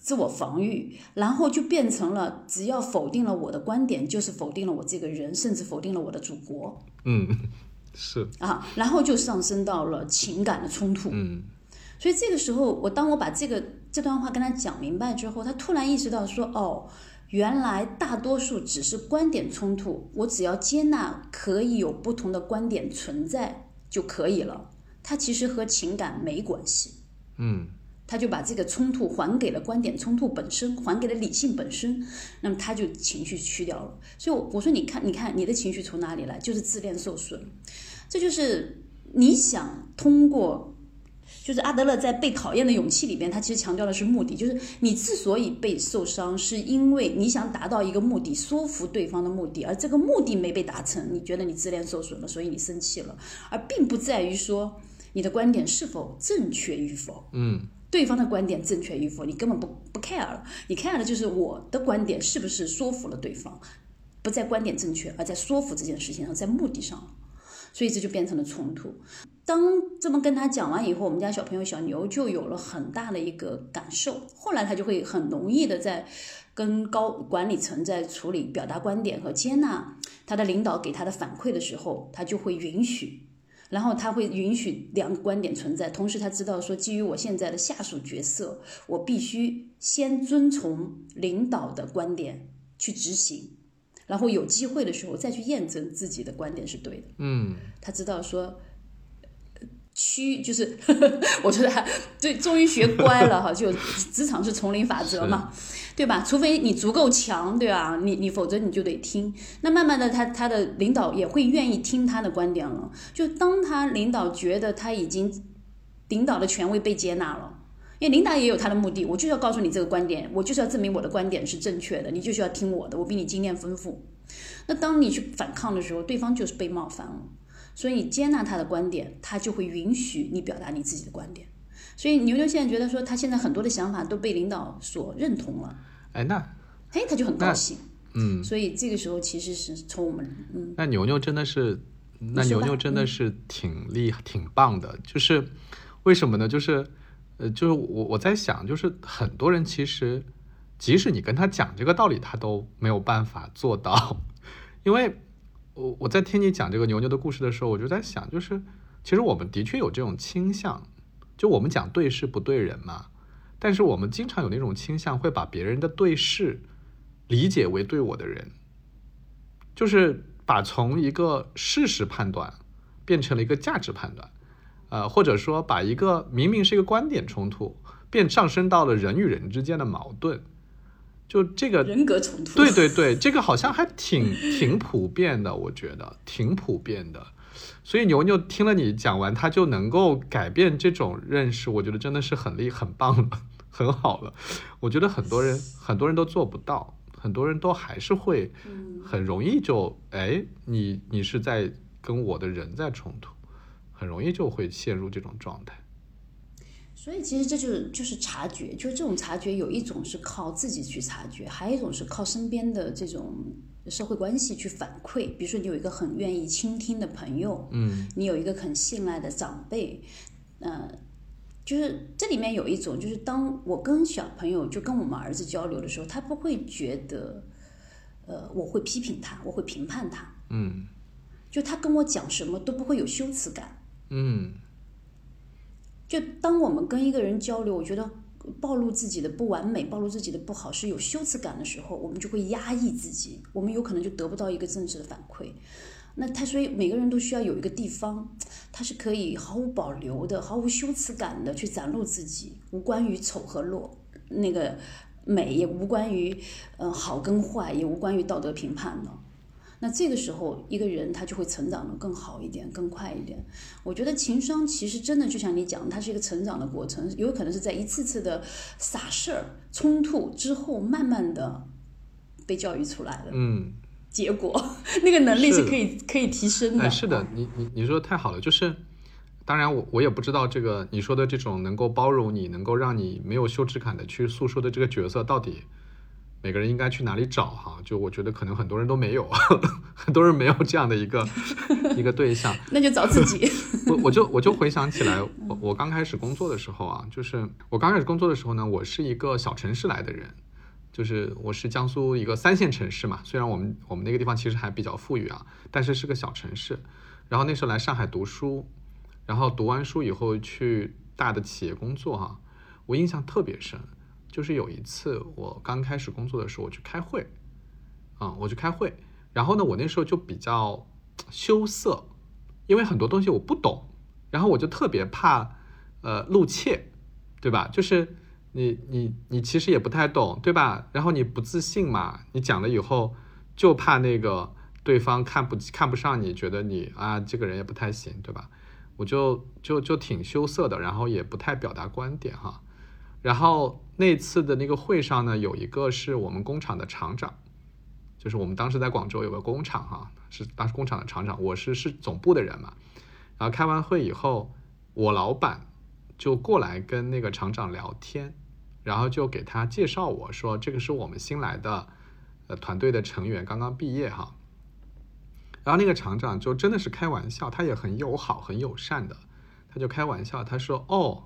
自我防御，然后就变成了只要否定了我的观点，就是否定了我这个人，甚至否定了我的祖国。嗯，*laughs* 是啊，然后就上升到了情感的冲突。嗯。所以这个时候，我当我把这个这段话跟他讲明白之后，他突然意识到说：“哦，原来大多数只是观点冲突，我只要接纳可以有不同的观点存在就可以了。它其实和情感没关系。”嗯，他就把这个冲突还给了观点冲突本身，还给了理性本身，那么他就情绪去掉了。所以我我说，你看，你看，你的情绪从哪里来？就是自恋受损。这就是你想通过。就是阿德勒在《被讨厌的勇气》里边，他其实强调的是目的，就是你之所以被受伤，是因为你想达到一个目的，说服对方的目的，而这个目的没被达成，你觉得你自恋受损了，所以你生气了，而并不在于说你的观点是否正确与否，嗯，对方的观点正确与否，你根本不不 care 了，你 care 的就是我的观点是不是说服了对方，不在观点正确，而在说服这件事情上，在目的上，所以这就变成了冲突。当这么跟他讲完以后，我们家小朋友小牛就有了很大的一个感受。后来他就会很容易的在跟高管理层在处理表达观点和接纳他的领导给他的反馈的时候，他就会允许，然后他会允许两个观点存在。同时他知道说，基于我现在的下属角色，我必须先遵从领导的观点去执行，然后有机会的时候再去验证自己的观点是对的。嗯，他知道说。区就是，*laughs* 我觉得还对，终于学乖了哈，就职场是丛林法则嘛，对吧？除非你足够强，对吧？你你否则你就得听。那慢慢的，他他的领导也会愿意听他的观点了。就当他领导觉得他已经领导的权威被接纳了，因为领导也有他的目的，我就是要告诉你这个观点，我就是要证明我的观点是正确的，你就是要听我的，我比你经验丰富。那当你去反抗的时候，对方就是被冒犯了。所以你接纳他的观点，他就会允许你表达你自己的观点。所以牛牛现在觉得说，他现在很多的想法都被领导所认同了。哎，那，哎，他就很高兴。嗯。所以这个时候其实是从我们，嗯。那牛牛真的是，那牛牛真的是挺厉害、挺棒的。就是为什么呢？就是，呃，就是我我在想，就是很多人其实，即使你跟他讲这个道理，他都没有办法做到，*laughs* 因为。我我在听你讲这个牛牛的故事的时候，我就在想，就是其实我们的确有这种倾向，就我们讲对事不对人嘛，但是我们经常有那种倾向，会把别人的对事理解为对我的人，就是把从一个事实判断变成了一个价值判断，呃，或者说把一个明明是一个观点冲突，变上升到了人与人之间的矛盾。就这个人格冲突，对对对，这个好像还挺挺普遍的，我觉得挺普遍的。所以牛牛听了你讲完，他就能够改变这种认识，我觉得真的是很厉很棒了，很好了。我觉得很多人 *laughs* 很多人都做不到，很多人都还是会很容易就哎，你你是在跟我的人在冲突，很容易就会陷入这种状态。所以其实这就是就是察觉，就这种察觉有一种是靠自己去察觉，还有一种是靠身边的这种社会关系去反馈。比如说你有一个很愿意倾听的朋友，嗯，你有一个很信赖的长辈，呃，就是这里面有一种就是当我跟小朋友就跟我们儿子交流的时候，他不会觉得，呃，我会批评他，我会评判他，嗯就他跟我讲什么都不会有羞耻感。嗯就当我们跟一个人交流，我觉得暴露自己的不完美、暴露自己的不好是有羞耻感的时候，我们就会压抑自己，我们有可能就得不到一个正式的反馈。那他所以每个人都需要有一个地方，他是可以毫无保留的、毫无羞耻感的去展露自己，无关于丑和落，那个美也无关于呃好跟坏，也无关于道德评判的。那这个时候，一个人他就会成长的更好一点、更快一点。我觉得情商其实真的就像你讲，它是一个成长的过程，有可能是在一次次的傻事儿、冲突之后，慢慢的被教育出来的嗯，结果。那个能力是是可以可以提升的。哎，是的，你你你说的太好了，就是，当然我我也不知道这个你说的这种能够包容你、能够让你没有羞耻感的去诉说的这个角色到底。每个人应该去哪里找哈？就我觉得可能很多人都没有，*laughs* 很多人没有这样的一个 *laughs* 一个对象。*laughs* 那就找自己。我我就我就回想起来，我我刚开始工作的时候啊，就是我刚开始工作的时候呢，我是一个小城市来的人，就是我是江苏一个三线城市嘛，虽然我们我们那个地方其实还比较富裕啊，但是是个小城市。然后那时候来上海读书，然后读完书以后去大的企业工作哈、我印象特别深。就是有一次我刚开始工作的时候，我去开会，啊、我去开会，然后呢，我那时候就比较羞涩，因为很多东西我不懂，然后我就特别怕呃露怯，对吧？就是你你你其实也不太懂，对吧？然后你不自信嘛，你讲了以后就怕那个对方看不看不上你，觉得你啊这个人也不太行，对吧？我就就就挺羞涩的，然后也不太表达观点哈。然后那次的那个会上呢，有一个是我们工厂的厂长，就是我们当时在广州有个工厂哈、是当时工厂的厂长，我是是总部的人嘛。然后开完会以后，我老板就过来跟那个厂长聊天，然后就给他介绍我说，这个是我们新来的呃团队的成员，刚刚毕业哈。然后那个厂长就真的是开玩笑，他也很友好、很友善的，他就开玩笑，他说：“哦。”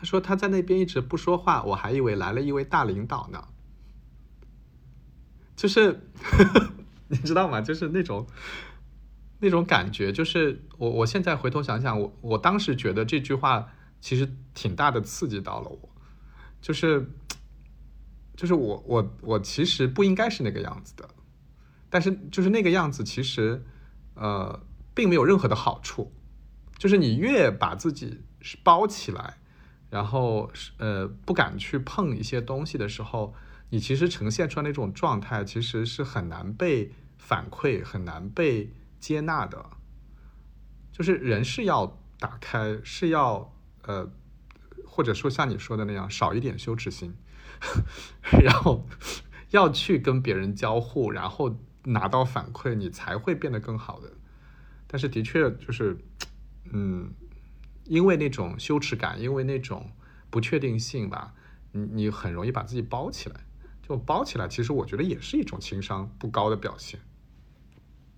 他说他在那边一直不说话，我还以为来了一位大领导呢。就是 *laughs* 你知道吗？就是那种那种感觉，就是我我现在回头想想，我我当时觉得这句话其实挺大的刺激到了我，就是就是我我我其实不应该是那个样子的，但是就是那个样子其实呃并没有任何的好处，就是你越把自己是包起来。然后呃不敢去碰一些东西的时候，你其实呈现出来那种状态，其实是很难被反馈、很难被接纳的。就是人是要打开，是要呃，或者说像你说的那样，少一点羞耻心，*laughs* 然后要去跟别人交互，然后拿到反馈，你才会变得更好的。但是的确就是，嗯。因为那种羞耻感，因为那种不确定性吧，你你很容易把自己包起来，就包起来，其实我觉得也是一种情商不高的表现。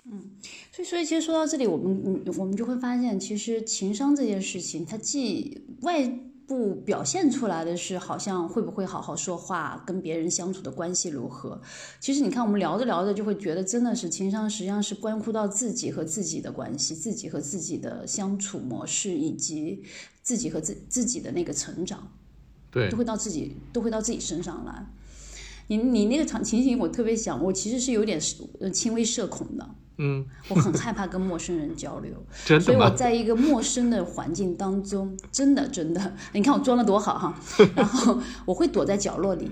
嗯，所以所以其实说到这里，我们嗯我们就会发现，其实情商这件事情，它既外部表现出来的是好像会不会好好说话，跟别人相处的关系如何。其实你看，我们聊着聊着就会觉得，真的是情商实际上是关乎到自己和自己的关系，自己和自己的相处模式，以及自己和自自己的那个成长，对都，会到自己都会到自己身上来。你你那个场情形，我特别想，我其实是有点呃轻微社恐的。嗯，我很害怕跟陌生人交流，*laughs* 真的？所以我在一个陌生的环境当中，真的真的，你看我装的多好哈，*laughs* 然后我会躲在角落里，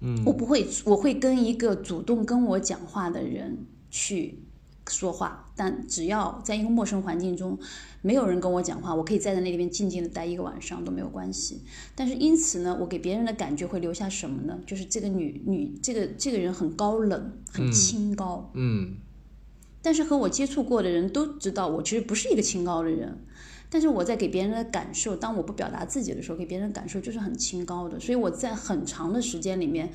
嗯，我不会，我会跟一个主动跟我讲话的人去说话，但只要在一个陌生环境中，没有人跟我讲话，我可以站在那边静静的待一个晚上都没有关系。但是因此呢，我给别人的感觉会留下什么呢？就是这个女女这个这个人很高冷，很清高，嗯但是和我接触过的人都知道，我其实不是一个清高的人。但是我在给别人的感受，当我不表达自己的时候，给别人的感受就是很清高的。所以我在很长的时间里面，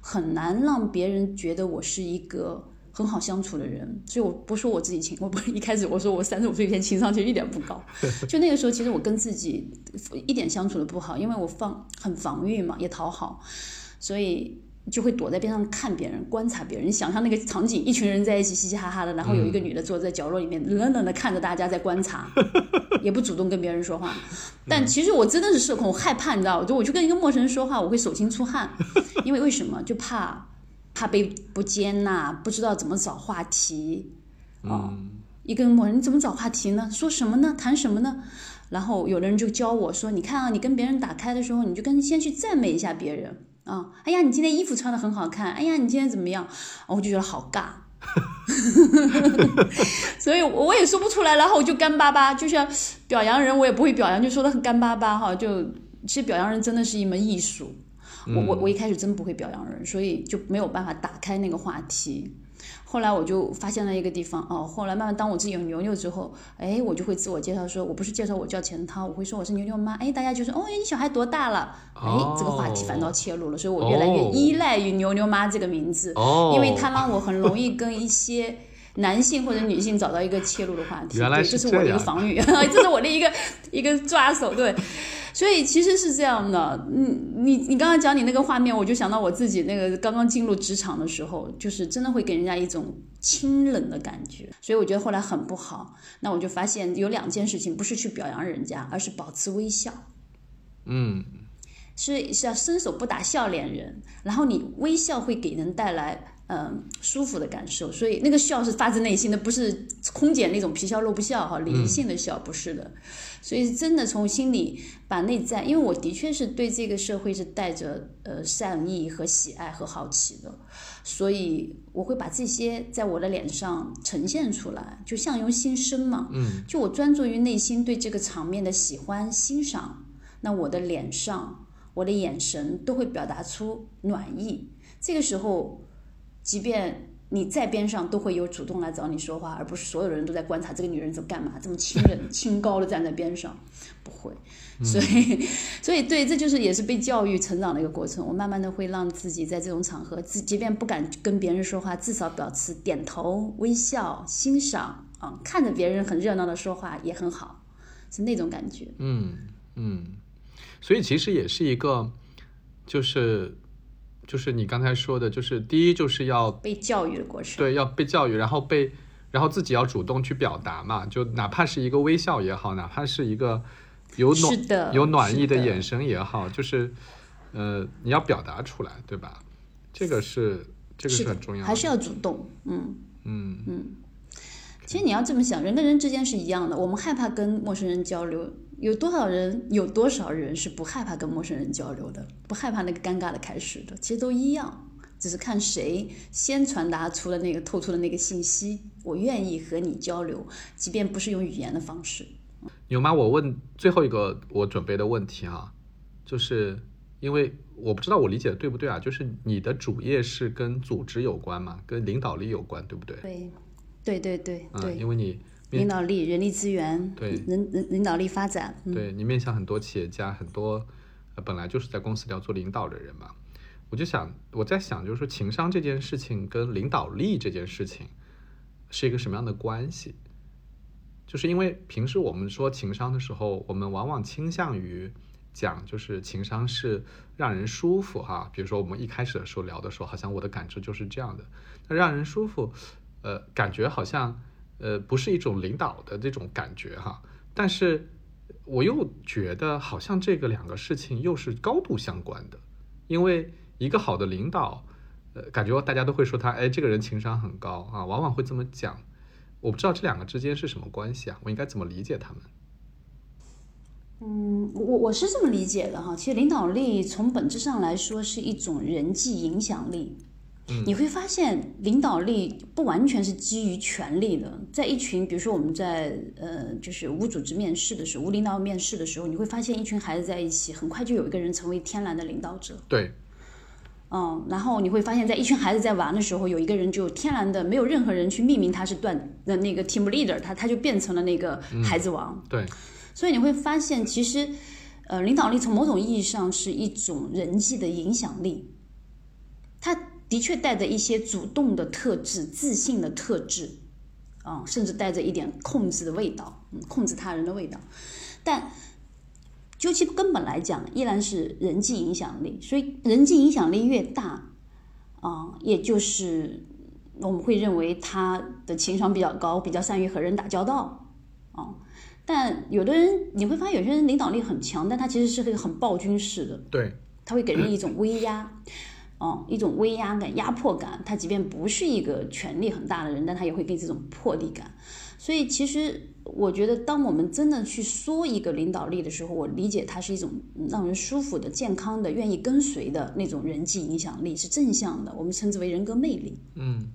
很难让别人觉得我是一个很好相处的人。所以我不说我自己清，我不一开始我说我三十五岁以前情商其实一点不高，*laughs* 就那个时候其实我跟自己一点相处的不好，因为我放很防御嘛，也讨好，所以就会躲在边上看别人，观察别人。你想象那个场景，一群人在一起嘻嘻哈哈的，然后有一个女的坐在角落里面，冷冷的看着大家在观察，*laughs* 也不主动跟别人说话。但其实我真的是社恐，我害怕，你知道，就我就跟一个陌生人说话，我会手心出汗，*laughs* 因为为什么？就怕怕被不接纳，不知道怎么找话题。哦，一个陌生人你怎么找话题呢？说什么呢？谈什么呢？然后有的人就教我说：“你看啊，你跟别人打开的时候，你就跟先去赞美一下别人。”啊，哎呀，你今天衣服穿的很好看。哎呀，你今天怎么样？我就觉得好尬，*laughs* 所以我也说不出来，然后我就干巴巴，就像表扬人，我也不会表扬，就说的很干巴巴哈。就其实表扬人真的是一门艺术，我我我一开始真不会表扬人，所以就没有办法打开那个话题。后来我就发现了一个地方哦，后来慢慢当我自己有牛牛之后，哎，我就会自我介绍说，我不是介绍我叫钱涛，我会说我是牛牛妈，哎，大家就说哦，你小孩多大了？哎，这个话题反倒切入了，所以我越来越依赖于牛牛妈这个名字，因为它让我很容易跟一些男性或者女性找到一个切入的话题，*laughs* 对，这是我的一个防御，*laughs* 这是我的一个一个抓手，对。所以其实是这样的，你你你刚刚讲你那个画面，我就想到我自己那个刚刚进入职场的时候，就是真的会给人家一种清冷的感觉，所以我觉得后来很不好。那我就发现有两件事情，不是去表扬人家，而是保持微笑。嗯，是是要伸手不打笑脸人，然后你微笑会给人带来。嗯，舒服的感受，所以那个笑是发自内心的，不是空姐那种皮笑肉不笑哈，理性的笑不是的，所以真的从心里把内在，因为我的确是对这个社会是带着呃善意和喜爱和好奇的，所以我会把这些在我的脸上呈现出来，就相由心生嘛，嗯，就我专注于内心对这个场面的喜欢欣赏，那我的脸上我的眼神都会表达出暖意，这个时候。即便你在边上，都会有主动来找你说话，而不是所有人都在观察这个女人在干嘛，这么清冷清高的站在边上，不会。所以，*laughs* 所以对，这就是也是被教育成长的一个过程。我慢慢的会让自己在这种场合，自即便不敢跟别人说话，至少保持点头、微笑、欣赏啊，看着别人很热闹的说话也很好，是那种感觉。嗯嗯，所以其实也是一个，就是。就是你刚才说的，就是第一就是要被教育的过程，对，要被教育，然后被，然后自己要主动去表达嘛，就哪怕是一个微笑也好，哪怕是一个有暖有暖意的眼神也好，就是，呃，你要表达出来，对吧？这个是这个是很重要的，还是要主动，嗯嗯嗯。其实你要这么想，人跟人之间是一样的，我们害怕跟陌生人交流。有多少人？有多少人是不害怕跟陌生人交流的？不害怕那个尴尬的开始的？其实都一样，只是看谁先传达出了那个透出的那个信息。我愿意和你交流，即便不是用语言的方式。牛妈，我问最后一个我准备的问题啊，就是因为我不知道我理解的对不对啊？就是你的主业是跟组织有关嘛？跟领导力有关，对不对？对，对对对对，因为你。领导力、人力资源，对人人领导力发展，对你面向很多企业家，很多呃本来就是在公司里要做领导的人嘛，我就想我在想，就是说情商这件事情跟领导力这件事情是一个什么样的关系？就是因为平时我们说情商的时候，我们往往倾向于讲就是情商是让人舒服哈，比如说我们一开始的时候聊的时候，好像我的感知就是这样的，那让人舒服，呃，感觉好像。呃，不是一种领导的这种感觉哈，但是我又觉得好像这个两个事情又是高度相关的，因为一个好的领导，呃，感觉大家都会说他，哎，这个人情商很高啊，往往会这么讲。我不知道这两个之间是什么关系啊，我应该怎么理解他们？嗯，我我是这么理解的哈，其实领导力从本质上来说是一种人际影响力。你会发现，领导力不完全是基于权力的。在一群，比如说我们在呃，就是无组织面试的时候，无领导面试的时候，你会发现一群孩子在一起，很快就有一个人成为天然的领导者。对。嗯，然后你会发现在一群孩子在玩的时候，有一个人就天然的，没有任何人去命名他是段的那个 team leader，他他就变成了那个孩子王。对。所以你会发现，其实，呃，领导力从某种意义上是一种人际的影响力。他。的确带着一些主动的特质、自信的特质，啊，甚至带着一点控制的味道，嗯，控制他人的味道。但究其根本来讲，依然是人际影响力。所以，人际影响力越大，啊，也就是我们会认为他的情商比较高，比较善于和人打交道啊。但有的人你会发现，有些人领导力很强，但他其实是个很暴君式的，对，他会给人一种威压，哦，一种威压感、压迫感。他即便不是一个权力很大的人，但他也会给这种魄力感。所以，其实我觉得，当我们真的去说一个领导力的时候，我理解它是一种让人舒服的、健康的、愿意跟随的那种人际影响力，是正向的。我们称之为人格魅力。嗯，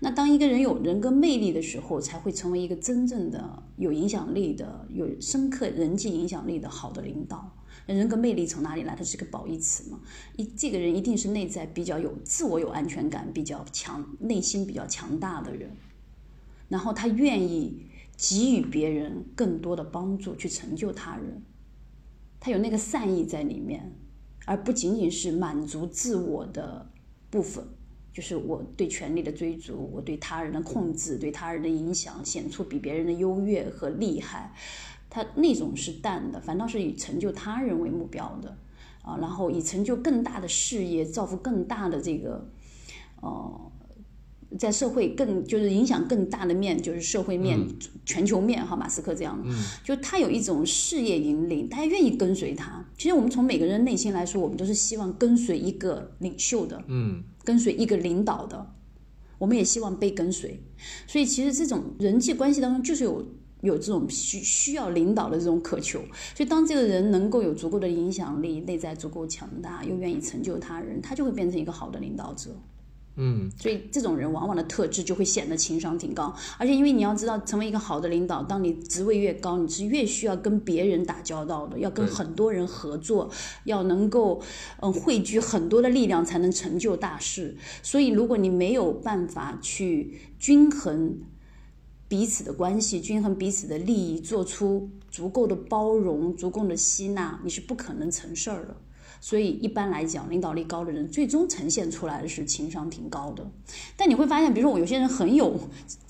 那当一个人有人格魅力的时候，才会成为一个真正的有影响力的、有深刻人际影响力的好的领导。人格魅力从哪里来？它是个褒义词嘛？一这个人一定是内在比较有自我、有安全感、比较强、内心比较强大的人。然后他愿意给予别人更多的帮助，去成就他人，他有那个善意在里面，而不仅仅是满足自我的部分，就是我对权力的追逐，我对他人的控制，对他人的影响，显出比别人的优越和厉害，他那种是淡的，反倒是以成就他人为目标的啊，然后以成就更大的事业，造福更大的这个，哦。在社会更就是影响更大的面，就是社会面、全球面哈，马斯克这样的，就他有一种事业引领，大家愿意跟随他。其实我们从每个人内心来说，我们都是希望跟随一个领袖的，嗯，跟随一个领导的，我们也希望被跟随。所以其实这种人际关系当中，就是有有这种需需要领导的这种渴求。所以当这个人能够有足够的影响力，内在足够强大，又愿意成就他人，他就会变成一个好的领导者。嗯，所以这种人往往的特质就会显得情商挺高，而且因为你要知道，成为一个好的领导，当你职位越高，你是越需要跟别人打交道的，要跟很多人合作，要能够嗯汇聚很多的力量才能成就大事。所以如果你没有办法去均衡彼此的关系，均衡彼此的利益，做出足够的包容、足够的吸纳，你是不可能成事儿的。所以一般来讲，领导力高的人最终呈现出来的是情商挺高的。但你会发现，比如说我有些人很有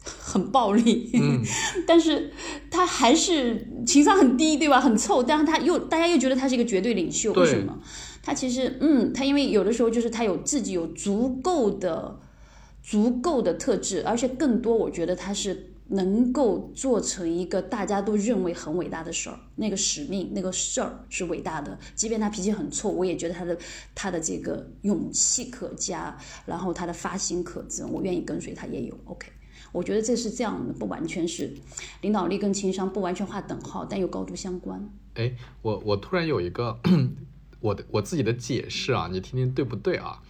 很暴力，*laughs* 但是他还是情商很低，对吧？很臭，但是他又大家又觉得他是一个绝对领袖，为什么？他其实嗯，他因为有的时候就是他有自己有足够的足够的特质，而且更多，我觉得他是。能够做成一个大家都认为很伟大的事儿，那个使命，那个事儿是伟大的。即便他脾气很臭，我也觉得他的他的这个勇气可嘉，然后他的发心可证，我愿意跟随他也有。OK，我觉得这是这样的，不完全是领导力跟情商不完全划等号，但又高度相关。哎，我我突然有一个 *clears throat* 我的我自己的解释啊，你听听对不对啊？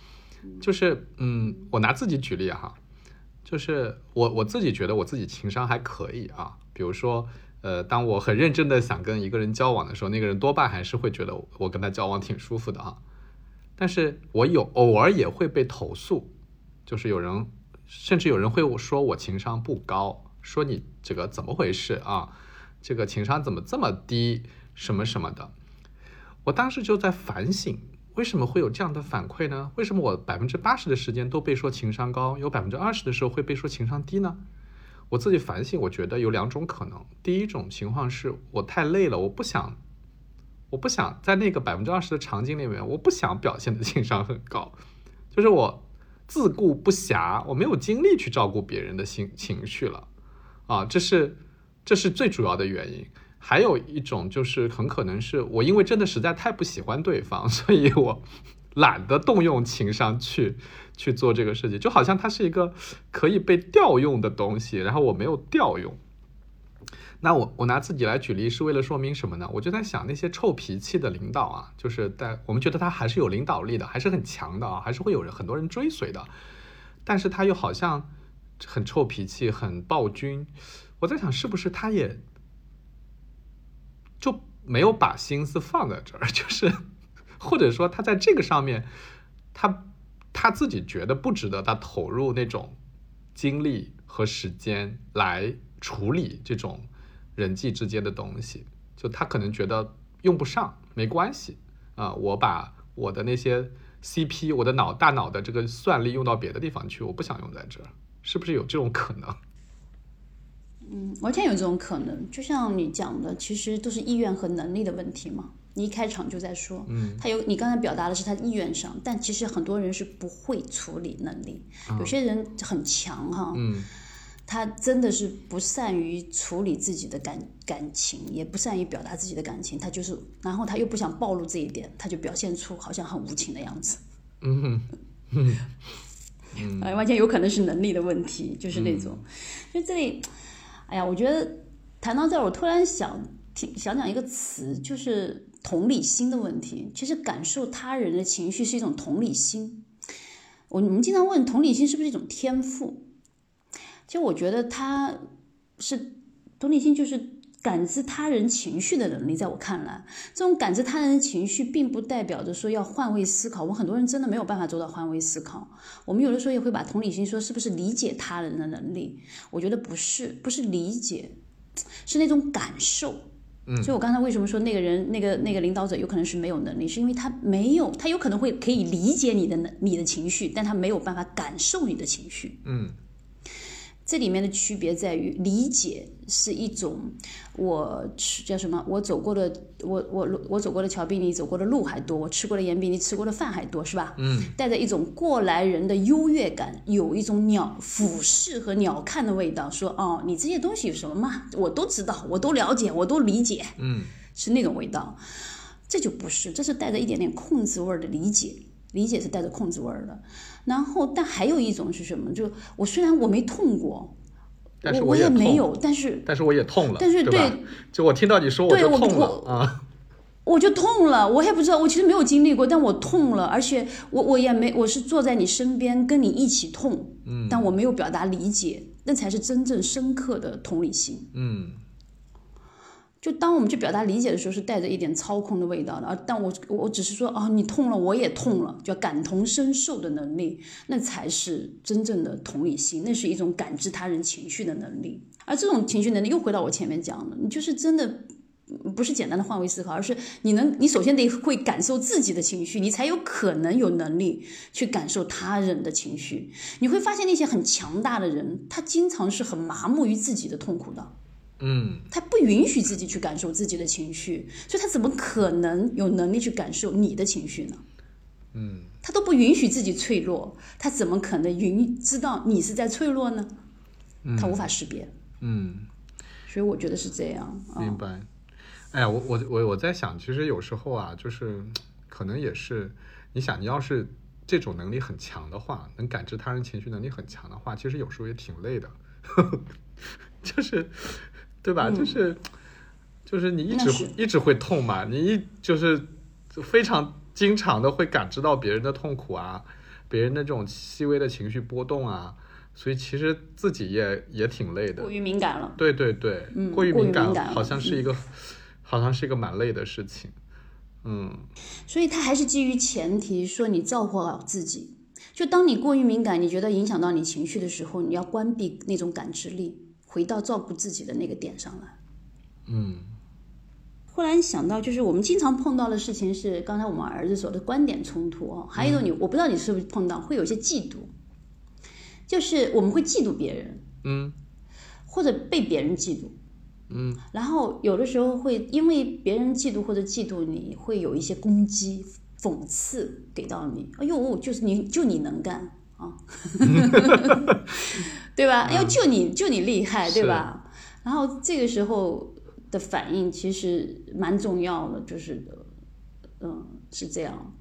就是嗯，我拿自己举例哈。就是我我自己觉得我自己情商还可以啊，比如说，呃，当我很认真的想跟一个人交往的时候，那个人多半还是会觉得我跟他交往挺舒服的啊。但是我有偶尔也会被投诉，就是有人甚至有人会说我情商不高，说你这个怎么回事啊？这个情商怎么这么低？什么什么的。我当时就在反省。为什么会有这样的反馈呢？为什么我百分之八十的时间都被说情商高，有百分之二十的时候会被说情商低呢？我自己反省，我觉得有两种可能。第一种情况是我太累了，我不想，我不想在那个百分之二十的场景里面，我不想表现的情商很高，就是我自顾不暇，我没有精力去照顾别人的心情绪了，啊，这是这是最主要的原因。还有一种就是很可能是我因为真的实在太不喜欢对方，*laughs* 所以我懒得动用情商去去做这个事情，就好像它是一个可以被调用的东西，然后我没有调用。那我我拿自己来举例是为了说明什么呢？我就在想那些臭脾气的领导啊，就是在我们觉得他还是有领导力的，还是很强的啊，还是会有人很多人追随的，但是他又好像很臭脾气，很暴君。我在想是不是他也。就没有把心思放在这儿，*laughs* 就是，或者说他在这个上面，他他自己觉得不值得他投入那种精力和时间来处理这种人际之间的东西，就他可能觉得用不上，没关系啊，我把我的那些 CP，我的脑大脑的这个算力用到别的地方去，我不想用在这儿，是不是有这种可能？嗯，完全有这种可能，就像你讲的，其实都是意愿和能力的问题嘛。你一开场就在说，嗯，他有你刚才表达的是他意愿上，但其实很多人是不会处理能力，有些人很强哈，嗯。他真的是不善于处理自己的感感情，也不善于表达自己的感情，他就是，然后他又不想暴露这一点，他就表现出好像很无情的样子。*laughs* 嗯嗯。嗯，完全有可能是能力的问题，就是那种，就这里，哎呀，我觉得谈到这儿，我突然想听想讲一个词，就是同理心的问题。其实感受他人的情绪是一种同理心。我你们经常问同理心是不是一种天赋？其实我觉得他是同理心，就是感知他人情绪的能力。在我看来，这种感知他人的情绪，并不代表着说要换位思考。我们很多人真的没有办法做到换位思考。我们有的时候也会把同理心说是不是理解他人的能力？我觉得不是，不是理解，是那种感受。嗯所以我刚才为什么说那个人、那个那个领导者有可能是没有能力，是因为他没有，他有可能会可以理解你的能你的情绪，但他没有办法感受你的情绪。嗯这里面的区别在于，理解是一种我吃叫什么？我走过的我我我走过的桥比你走过的路还多，我吃过的盐比你吃过的饭还多，是吧？嗯，带着一种过来人的优越感，有一种鸟俯视和鸟瞰的味道，说哦，你这些东西有什么嘛？我都知道，我都了解，我都理解，嗯是那种味道。这就不是，这是带着一点点控制味儿的理解，理解是带着控制味儿的。然后，但还有一种是什么？就我虽然我没痛过，但是我也没有，但是但是我也痛了，但是对对就我听到你说我就痛了我啊，我就痛了，我也不知道，我其实没有经历过，但我痛了，而且我我也没，我是坐在你身边跟你一起痛，嗯，但我没有表达理解，那才是真正深刻的同理心。嗯就当我们去表达理解的时候，是带着一点操控的味道的，而但我我只是说啊，你痛了，我也痛了，叫感同身受的能力，那才是真正的同理心，那是一种感知他人情绪的能力。而这种情绪能力，又回到我前面讲的，你就是真的不是简单的换位思考，而是你能，你首先得会感受自己的情绪，你才有可能有能力去感受他人的情绪。你会发现那些很强大的人，他经常是很麻木于自己的痛苦的。嗯他不允许自己去感受自己的情绪，所以他怎么可能有能力去感受你的情绪呢？嗯他都不允许自己脆弱，他怎么可能允知道你是在脆弱呢？他无法识别，嗯，所以我觉得是这样啊。明白。哎呀，我我我我在想，其实有时候啊，就是可能也是，你想，你要是这种能力很强的话，能感知他人情绪能力很强的话，其实有时候也挺累的，*laughs* 就是对吧？就是就是你一直会一直会痛嘛，你一就是非常经常的会感知到别人的痛苦啊，别人的这种细微的情绪波动啊，所以其实自己也也挺累的过。于敏感了，对对对，嗯过于敏感了好像是一个，好像是一个蛮累的事情。嗯所以他还是基于前提说你照顾好自己。就当你过于敏感，你觉得影响到你情绪的时候，你要关闭那种感知力，回到照顾自己的那个点上来。嗯。忽然想到，就是我们经常碰到的事情是，刚才我们儿子说的观点冲突哦，还有一种你，我不知道你是不是碰到，会有一些嫉妒，就是我们会嫉妒别人，嗯。或者被别人嫉妒，嗯。然后有的时候会因为别人嫉妒或者嫉妒你，会有一些攻击、讽刺给到你。哎呦，就是你就你能干啊，*laughs* 对吧？要就你就你厉害，对吧？然后这个时候的反应其实蛮重要的，就是嗯是这样。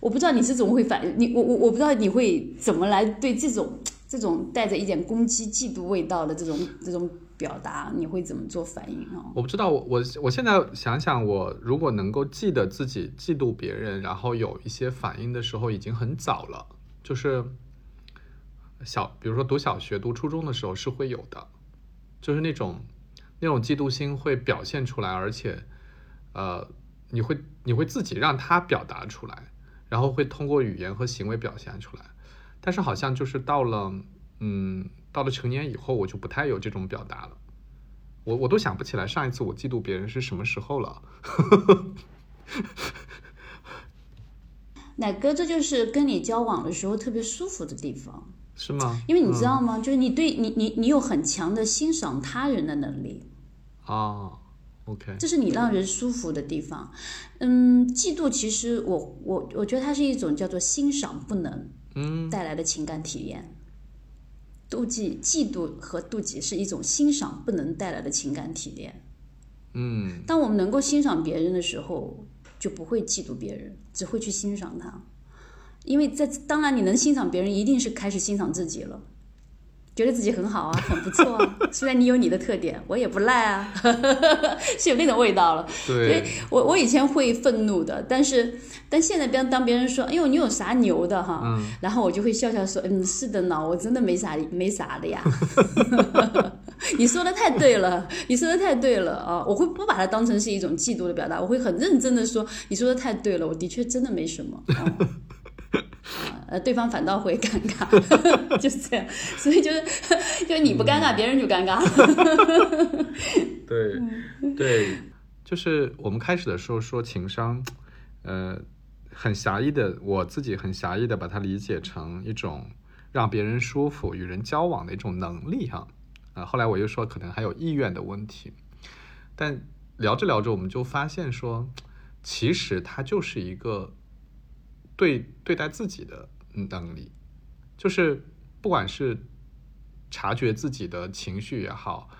我不知道你是怎么会反你我我我不知道你会怎么来对这种这种带着一点攻击、嫉妒味道的这种这种表达，你会怎么做反应啊？我不知道，我我我现在想想，我如果能够记得自己嫉妒别人，然后有一些反应的时候，已经很早了。就是小，比如说读小学、读初中的时候是会有的，就是那种那种嫉妒心会表现出来，而且呃，你会你会自己让他表达出来，然后会通过语言和行为表现出来。但是好像就是到了嗯，到了成年以后，我就不太有这种表达了。我我都想不起来上一次我嫉妒别人是什么时候了。*laughs* 奶哥，这就是跟你交往的时候特别舒服的地方，是吗？因为你知道吗？就是你对你你你有很强的欣赏他人的能力，啊，OK，这是你让人舒服的地方。嗯，嫉妒其实我我我觉得它是一种叫做欣赏不能嗯带来的情感体验。妒忌、嫉妒和妒忌是一种欣赏不能带来的情感体验。嗯当我们能够欣赏别人的时候，就不会嫉妒别人，只会去欣赏他。因为在当然，你能欣赏别人，一定是开始欣赏自己了，觉得自己很好啊，很不错啊。*laughs* 虽然你有你的特点，我也不赖啊，*laughs* 是有那种味道了。对，我我以前会愤怒的，但是但现在当当别人说，哎呦你有啥牛的哈，嗯然后我就会笑笑说，嗯是的呢，我真的没啥没啥的呀。*laughs* 你说的太对了，你说的太对了啊！我会不把它当成是一种嫉妒的表达，我会很认真的说，你说的太对了，我的确真的没什么。呃，对方反倒会尴尬，*laughs* 就是这样，所以就是就是你不尴尬，别人就尴尬。*laughs* 对，对，就是我们开始的时候说情商，呃，很狭义的，我自己很狭义的把它理解成一种让别人舒服、与人交往的一种能力哈。啊、后来我又说可能还有意愿的问题，但聊着聊着我们就发现说，其实它就是一个对对待自己的能力，就是不管是察觉自己的情绪也好，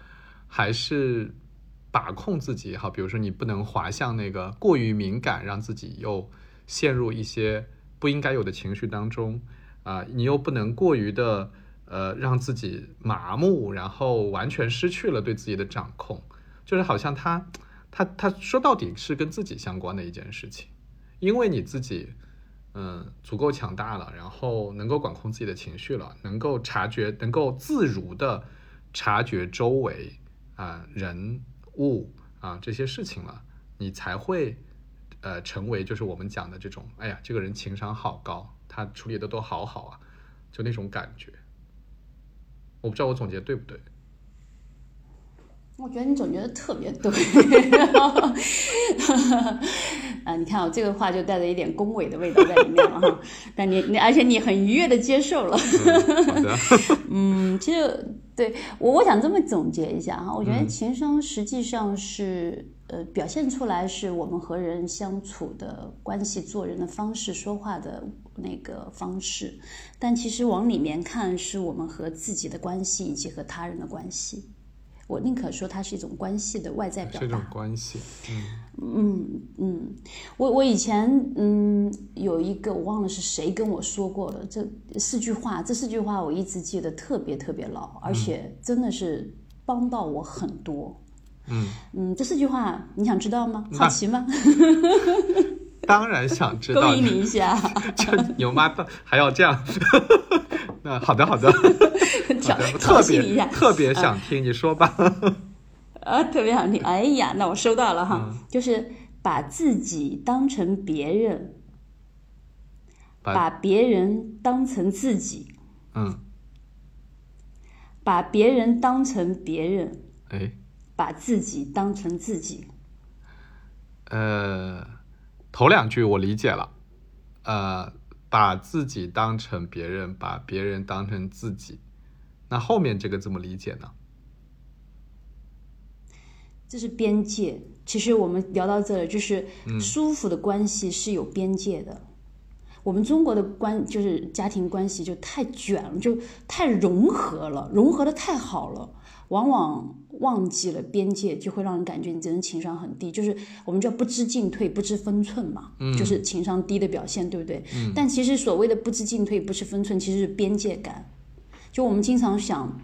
还是把控自己也好，比如说你不能滑向那个过于敏感，让自己又陷入一些不应该有的情绪当中啊、你又不能过于的呃让自己麻木，然后完全失去了对自己的掌控，就是好像他他他说到底是跟自己相关的一件事情，因为你自己。嗯，足够强大了，然后能够管控自己的情绪了，能够察觉，能够自如的察觉周围啊、人物啊这些事情了，你才会呃成为就是我们讲的这种，哎呀，这个人情商好高，他处理的都好好啊，就那种感觉。我不知道我总结对不对。我觉得你总结的特别对，啊，你看我、这个话就带着一点恭维的味道在里面了哈。*laughs* 但你你而且你很愉悦的接受了，嗯、*laughs* 其实对我我想这么总结一下哈，我觉得嗯情商实际上是呃表现出来是我们和人相处的关系、做人的方式、说话的那个方式，但其实往里面看是我们和自己的关系以及和他人的关系。我宁可说它是一种关系的外在表达。这种。关系。嗯嗯嗯，我我以前嗯有一个我忘了是谁跟我说过的这四句话，这四句话我一直记得特别特别牢，而且真的是帮到我很多。嗯，嗯，这四句话你想知道吗？好奇吗？*laughs* 当然想知 *laughs* 勾道引你一下，*laughs* 这牛妈的还要这样。那好的好的，*laughs* 挑好的挑特别衅一下，特别想听，你说吧。*laughs* 啊，特别想听。哎呀，那我收到了哈，嗯就是把自己当成别人，把把别人当成自己，嗯，把别人当成别人，哎，把自己当成自己。呃，头两句我理解了，呃，把自己当成别人，把别人当成自己，那后面这个怎么理解呢？这是边界。其实我们聊到这儿，就是嗯舒服的关系是有边界的。我们中国的关就是家庭关系就太卷了，就太融合了，融合的太好了，往往忘记了边界，就会让人感觉你这人情商很低。就是我们叫不知进退、不知分寸嘛，就是情商低的表现，对不对？但其实所谓的不知进退、不知分寸，其实是边界感。就我们经常想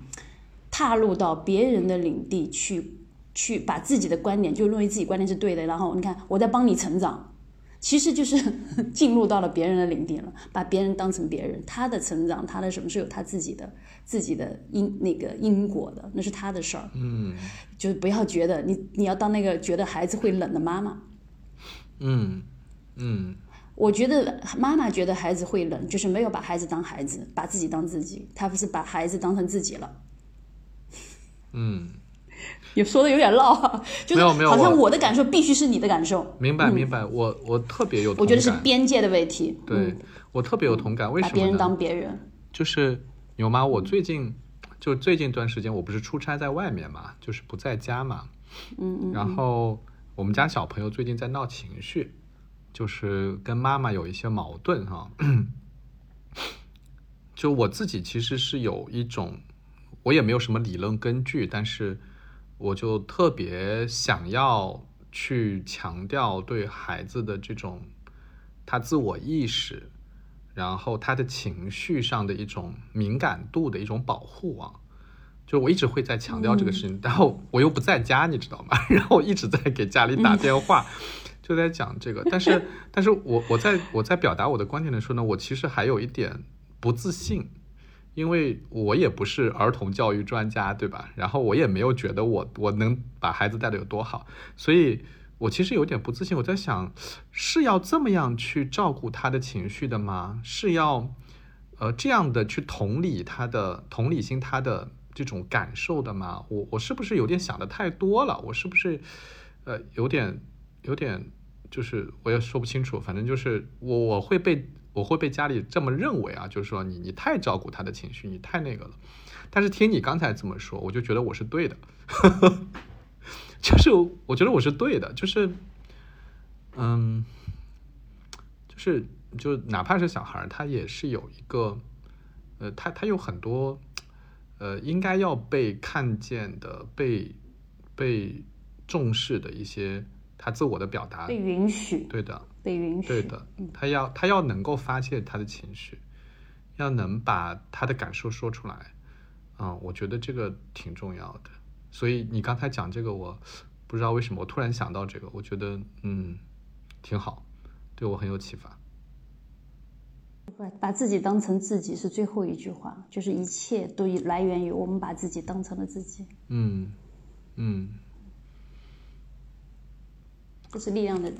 踏入到别人的领地去，去把自己的观点就认为自己观点是对的，然后你看我在帮你成长，其实就是 *laughs* 进入到了别人的领地了，把别人当成别人，他的成长，他的什么是有他自己的自己的因那个因果的，那是他的事儿，嗯。就是不要觉得你你要当那个觉得孩子会冷的妈妈。嗯嗯我觉得妈妈觉得孩子会冷，就是没有把孩子当孩子，把自己当自己，他不是把孩子当成自己了。嗯，*laughs* 也说的有点绕啊，*laughs* 就是好像我我的感受必须是你的感受，明白明白，我我特别有同感，我觉得是边界的问题。对、嗯我特别有同感，为什么把别人？当别人，就是牛妈，我最近就最近一段时间，我不是出差在外面嘛，就是不在家嘛。嗯嗯，然后我们家小朋友最近在闹情绪，就是跟妈妈有一些矛盾哈。*clears throat* 就我自己其实是有一种，我也没有什么理论根据，但是我就特别想要去强调对孩子的这种他自我意识，然后他的情绪上的一种敏感度的一种保护啊。就我一直会在强调这个事情，然后我又不在家，你知道吗？*laughs* 然后我一直在给家里打电话，就在讲这个。但是，但是我我在我在表达我的观点的时候呢，我其实还有一点不自信，因为我也不是儿童教育专家，对吧？然后我也没有觉得我我能把孩子带的有多好，所以我其实有点不自信。我在想，是要这么样去照顾他的情绪的吗？是要呃这样的去同理他的同理心他的。这种感受的吗？我我是不是有点想的太多了？我是不是呃有点有点就是我也说不清楚。反正就是我我会被我会被家里这么认为啊，就是说你你太照顾他的情绪，你太那个了。但是听你刚才这么说，我就觉得我是对的，*laughs* 就是我觉得我是对的，就是嗯，就是就哪怕是小孩，他也是有一个呃，他他有很多。呃，应该要被看见的、被被重视的一些他自我的表达，被允许，对的，被允许，对的，他要他要能够发泄他的情绪，要能把他的感受说出来，啊，我觉得这个挺重要的。所以你刚才讲这个，我不知道为什么我突然想到这个，我觉得嗯挺好，对我很有启发。把自己当成自己是最后一句话，就是一切都来源于我们把自己当成了自己。嗯嗯，这是力量的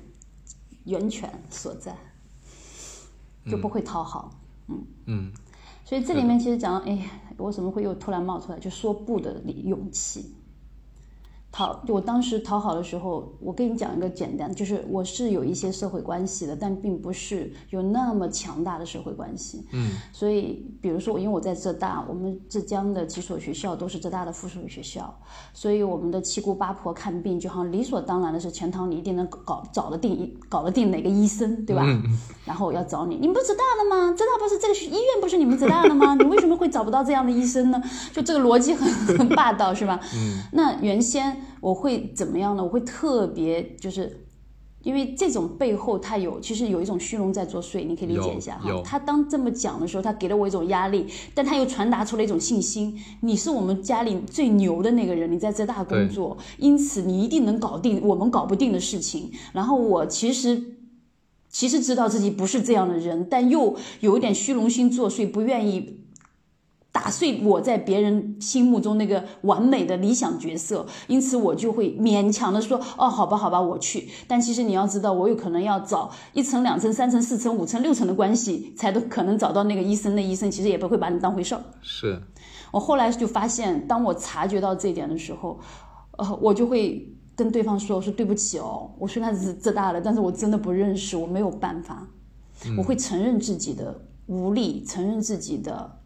源泉所在，就不会讨好。嗯嗯，所以这里面其实讲，哎，为什么会又突然冒出来，就说不的勇气。讨我当时讨好的时候，我跟你讲一个简单，就是我是有一些社会关系的，但并不是有那么强大的社会关系。嗯，所以比如说，因为我在浙大，我们浙江的几所学校都是浙大的附属学校，所以我们的七姑八婆看病，就好像理所当然的是全堂你一定能搞找得定，搞得定哪个医生，对吧？嗯 *laughs* 然后要找你，你们不是浙大的吗？浙大不是这个医院不是你们浙大的吗？你为什么会找不到这样的医生呢？就这个逻辑很很霸道，是吧？嗯，那原先。我会怎么样呢？我会特别就是，因为这种背后他有其实有一种虚荣在作祟，你可以理解一下哈。他当这么讲的时候，他给了我一种压力，但他又传达出了一种信心。你是我们家里最牛的那个人，你在浙大工作，因此你一定能搞定我们搞不定的事情。然后我其实其实知道自己不是这样的人，但又有一点虚荣心作祟，不愿意。打碎我在别人心目中那个完美的理想角色，因此我就会勉强的说，哦，好吧，好吧，我去。但其实你要知道，我有可能要找一层、两层、三层、四层、五层、六层的关系，才都可能找到那个医生。那医生其实也不会把你当回事儿。是我后来就发现，当我察觉到这一点的时候，呃，我就会跟对方说，我说对不起哦，我虽然是浙大的，但是我真的不认识，我没有办法。我会承认自己的无力，承认自己的。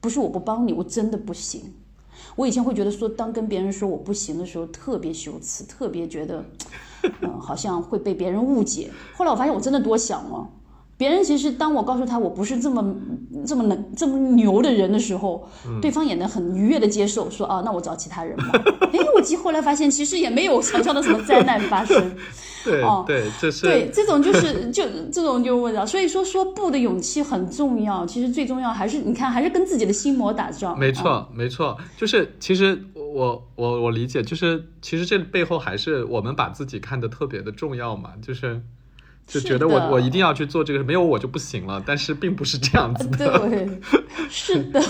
不是我不帮你，我真的不行。我以前会觉得说，当跟别人说我不行的时候，特别羞耻，特别觉得，嗯，好像会被别人误解。后来我发现，我真的多想了。别人其实当我告诉他我不是这么这么能这么牛的人的时候，对方也能很愉悦的接受，说啊，那我找其他人吧。哎，我其实后来发现，其实也没有想象的什么灾难发生。对，对，这是对这种就是 *laughs* 就这种就问到，所以说说不的勇气很重要。其实最重要还是你看，还是跟自己的心魔打仗。没错，没错，就是其实我我我理解，就是其实这背后还是我们把自己看得特别的重要嘛，就是。就觉得我我一定要去做这个，没有我就不行了。但是并不是这样子的。*laughs* 对，是的。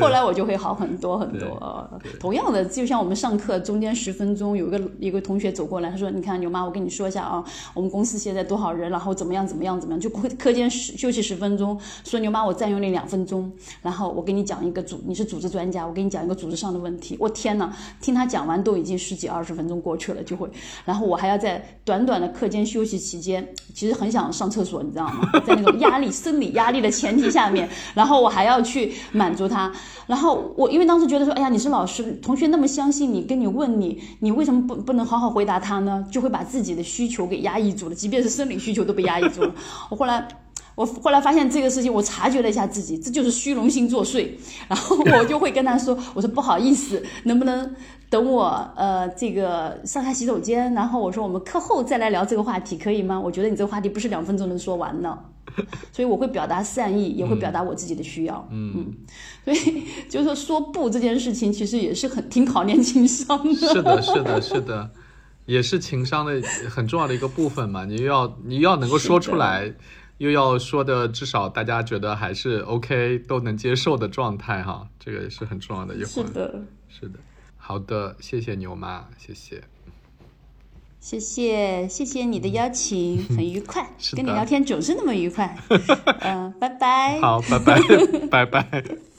后来我就会好很多很多。同样的，就像我们上课中间十分钟，有一个一个同学走过来，他说：“你看牛妈，我跟你说一下啊，我们公司现在多少人，然后怎么样怎么样怎么样，就课课间休息十分钟。说牛妈，我占用你两分钟，然后我给你讲一个组，你是组织专家，我给你讲一个组织上的问题。我天呐，听他讲完都已经十几二十分钟过去了，就会，然后我还要在短短的课间休息期间。间，其实很想上厕所，你知道吗？在那种压力、*laughs* 生理压力的前提下面，然后我还要去满足他。然后我因为当时觉得说，哎呀，你是老师，同学那么相信你，跟你问你，你为什么不不能好好回答他呢？就会把自己的需求给压抑住了，即便是生理需求都被压抑住了。我后来。我后来发现这个事情，我察觉了一下自己，这就是虚荣心作祟。*laughs* 然后我就会跟他说：“ *laughs* 我说不好意思，能不能等我呃这个上下洗手间，然后我说我们课后再来聊这个话题，可以吗？我觉得你这个话题不是两分钟能说完的。*laughs* 所以我会表达善意，也会表达我自己的需要。嗯，所以就是说说不这件事情，其实也是很挺考验情商的。是的，是的，是的，也是情商的很重要的一个部分嘛。你要你要能够说出来。又要说的，至少大家觉得还是 OK，都能接受的状态哈，这个也是很重要的一环。是的，是的。好的，谢谢牛妈，谢谢，谢谢，谢谢你的邀请，很愉快，*laughs* 跟你聊天总是那么愉快。嗯，*laughs* 拜拜。好，拜拜，拜拜。